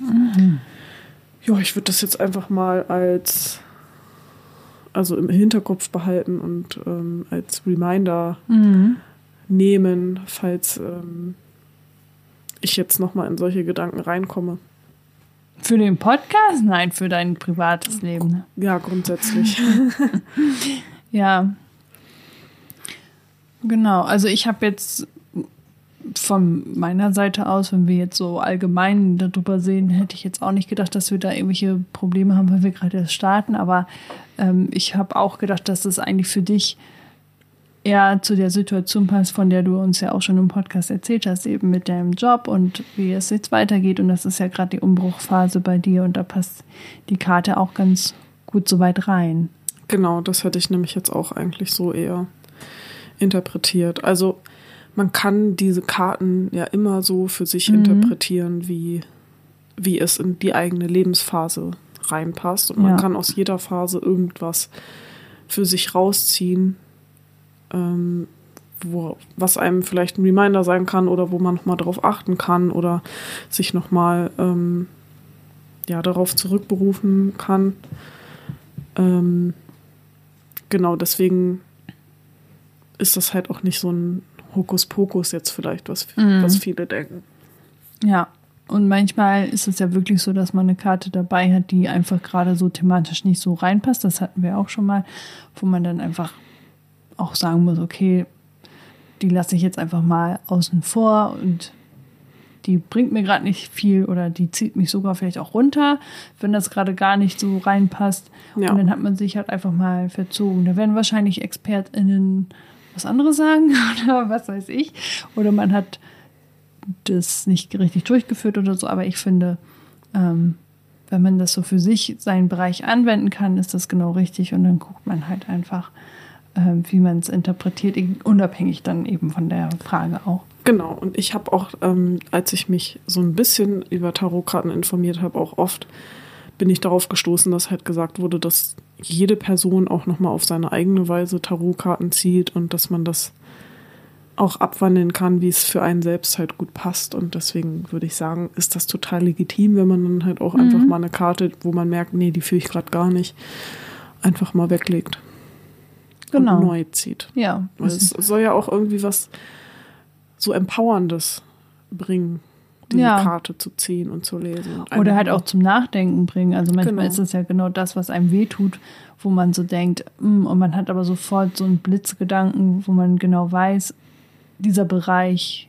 S2: Mhm. Ja, ich würde das jetzt einfach mal als also im Hinterkopf behalten und ähm, als Reminder mhm. Nehmen, falls ähm, ich jetzt nochmal in solche Gedanken reinkomme.
S1: Für den Podcast? Nein, für dein privates Leben.
S2: Ja, grundsätzlich.
S1: ja. Genau, also ich habe jetzt von meiner Seite aus, wenn wir jetzt so allgemein darüber sehen, hätte ich jetzt auch nicht gedacht, dass wir da irgendwelche Probleme haben, weil wir gerade erst starten. Aber ähm, ich habe auch gedacht, dass das eigentlich für dich eher zu der Situation passt, von der du uns ja auch schon im Podcast erzählt hast, eben mit deinem Job und wie es jetzt weitergeht. Und das ist ja gerade die Umbruchphase bei dir und da passt die Karte auch ganz gut so weit rein.
S2: Genau, das hätte ich nämlich jetzt auch eigentlich so eher interpretiert. Also man kann diese Karten ja immer so für sich mhm. interpretieren, wie, wie es in die eigene Lebensphase reinpasst. Und man ja. kann aus jeder Phase irgendwas für sich rausziehen, ähm, wo, was einem vielleicht ein Reminder sein kann oder wo man nochmal darauf achten kann oder sich nochmal ähm, ja, darauf zurückberufen kann. Ähm, genau, deswegen ist das halt auch nicht so ein Hokuspokus jetzt vielleicht, was, mhm. was viele denken.
S1: Ja, und manchmal ist es ja wirklich so, dass man eine Karte dabei hat, die einfach gerade so thematisch nicht so reinpasst. Das hatten wir auch schon mal, wo man dann einfach auch sagen muss, okay, die lasse ich jetzt einfach mal außen vor und die bringt mir gerade nicht viel oder die zieht mich sogar vielleicht auch runter, wenn das gerade gar nicht so reinpasst. Ja. Und dann hat man sich halt einfach mal verzogen. Da werden wahrscheinlich ExpertInnen was anderes sagen oder was weiß ich. Oder man hat das nicht richtig durchgeführt oder so. Aber ich finde, ähm, wenn man das so für sich, seinen Bereich anwenden kann, ist das genau richtig. Und dann guckt man halt einfach, wie man es interpretiert, unabhängig dann eben von der Frage auch.
S2: Genau, und ich habe auch, ähm, als ich mich so ein bisschen über Tarotkarten informiert habe, auch oft bin ich darauf gestoßen, dass halt gesagt wurde, dass jede Person auch nochmal auf seine eigene Weise Tarotkarten zieht und dass man das auch abwandeln kann, wie es für einen selbst halt gut passt. Und deswegen würde ich sagen, ist das total legitim, wenn man dann halt auch mhm. einfach mal eine Karte, wo man merkt, nee, die fühle ich gerade gar nicht, einfach mal weglegt. Genau. Neu zieht.
S1: Ja.
S2: Weil es soll ja auch irgendwie was so Empowerndes bringen, die ja. Karte zu ziehen und zu lesen. Und
S1: Oder halt auch zum Nachdenken bringen. Also manchmal genau. ist es ja genau das, was einem wehtut, wo man so denkt, mm, und man hat aber sofort so einen Blitzgedanken, wo man genau weiß, dieser Bereich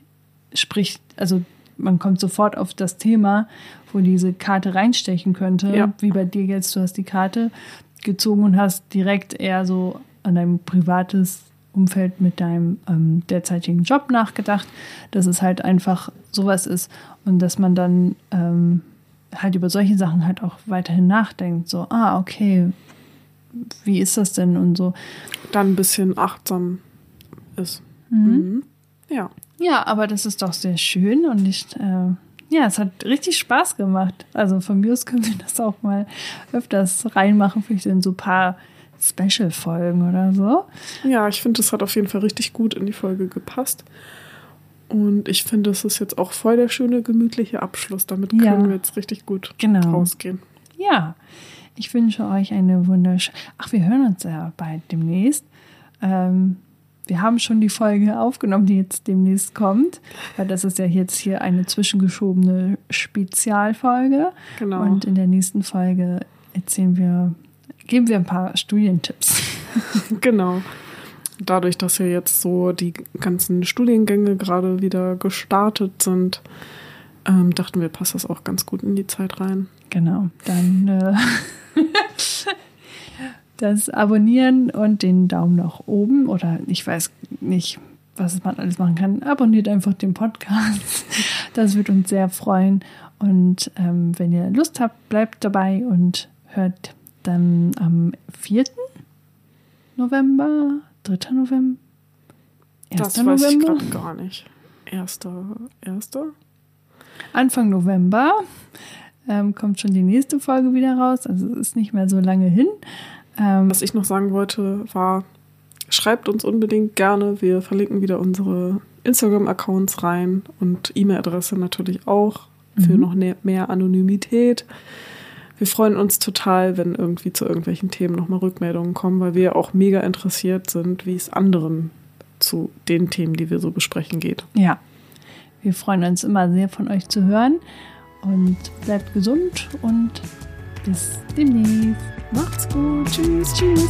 S1: spricht, also man kommt sofort auf das Thema, wo diese Karte reinstechen könnte. Ja. Wie bei dir jetzt, du hast die Karte gezogen und hast direkt eher so an dein privates Umfeld mit deinem ähm, derzeitigen Job nachgedacht, dass es halt einfach sowas ist und dass man dann ähm, halt über solche Sachen halt auch weiterhin nachdenkt. So, ah, okay, wie ist das denn und so.
S2: Dann ein bisschen achtsam ist. Mhm.
S1: Mhm. Ja. Ja, aber das ist doch sehr schön und ich, äh, ja, es hat richtig Spaß gemacht. Also von mir aus können wir das auch mal öfters reinmachen, vielleicht in so ein paar Special-Folgen oder so.
S2: Ja, ich finde, das hat auf jeden Fall richtig gut in die Folge gepasst. Und ich finde, es ist jetzt auch voll der schöne, gemütliche Abschluss. Damit können ja, wir jetzt richtig gut genau. rausgehen.
S1: Ja, ich wünsche euch eine wunderschöne. Ach, wir hören uns ja bald demnächst. Ähm, wir haben schon die Folge aufgenommen, die jetzt demnächst kommt, weil das ist ja jetzt hier eine zwischengeschobene Spezialfolge. Genau. Und in der nächsten Folge erzählen wir, geben wir ein paar Studientipps.
S2: genau. Dadurch, dass ja jetzt so die ganzen Studiengänge gerade wieder gestartet sind, ähm, dachten wir, passt das auch ganz gut in die Zeit rein.
S1: Genau. Dann äh, das Abonnieren und den Daumen nach oben oder ich weiß nicht, was man alles machen kann. Abonniert einfach den Podcast. Das wird uns sehr freuen. Und ähm, wenn ihr Lust habt, bleibt dabei und hört dann am 4. November, 3. November,
S2: 1. Das weiß November? ich gerade gar nicht. 1. 1.
S1: Anfang November ähm, kommt schon die nächste Folge wieder raus. Also es ist nicht mehr so lange hin.
S2: Ähm, Was ich noch sagen wollte, war, schreibt uns unbedingt gerne. Wir verlinken wieder unsere Instagram-Accounts rein und E-Mail-Adresse natürlich auch für mhm. noch mehr Anonymität. Wir freuen uns total, wenn irgendwie zu irgendwelchen Themen nochmal Rückmeldungen kommen, weil wir auch mega interessiert sind, wie es anderen zu den Themen, die wir so besprechen, geht.
S1: Ja, wir freuen uns immer sehr von euch zu hören und bleibt gesund und bis demnächst.
S2: Macht's gut. Tschüss, tschüss.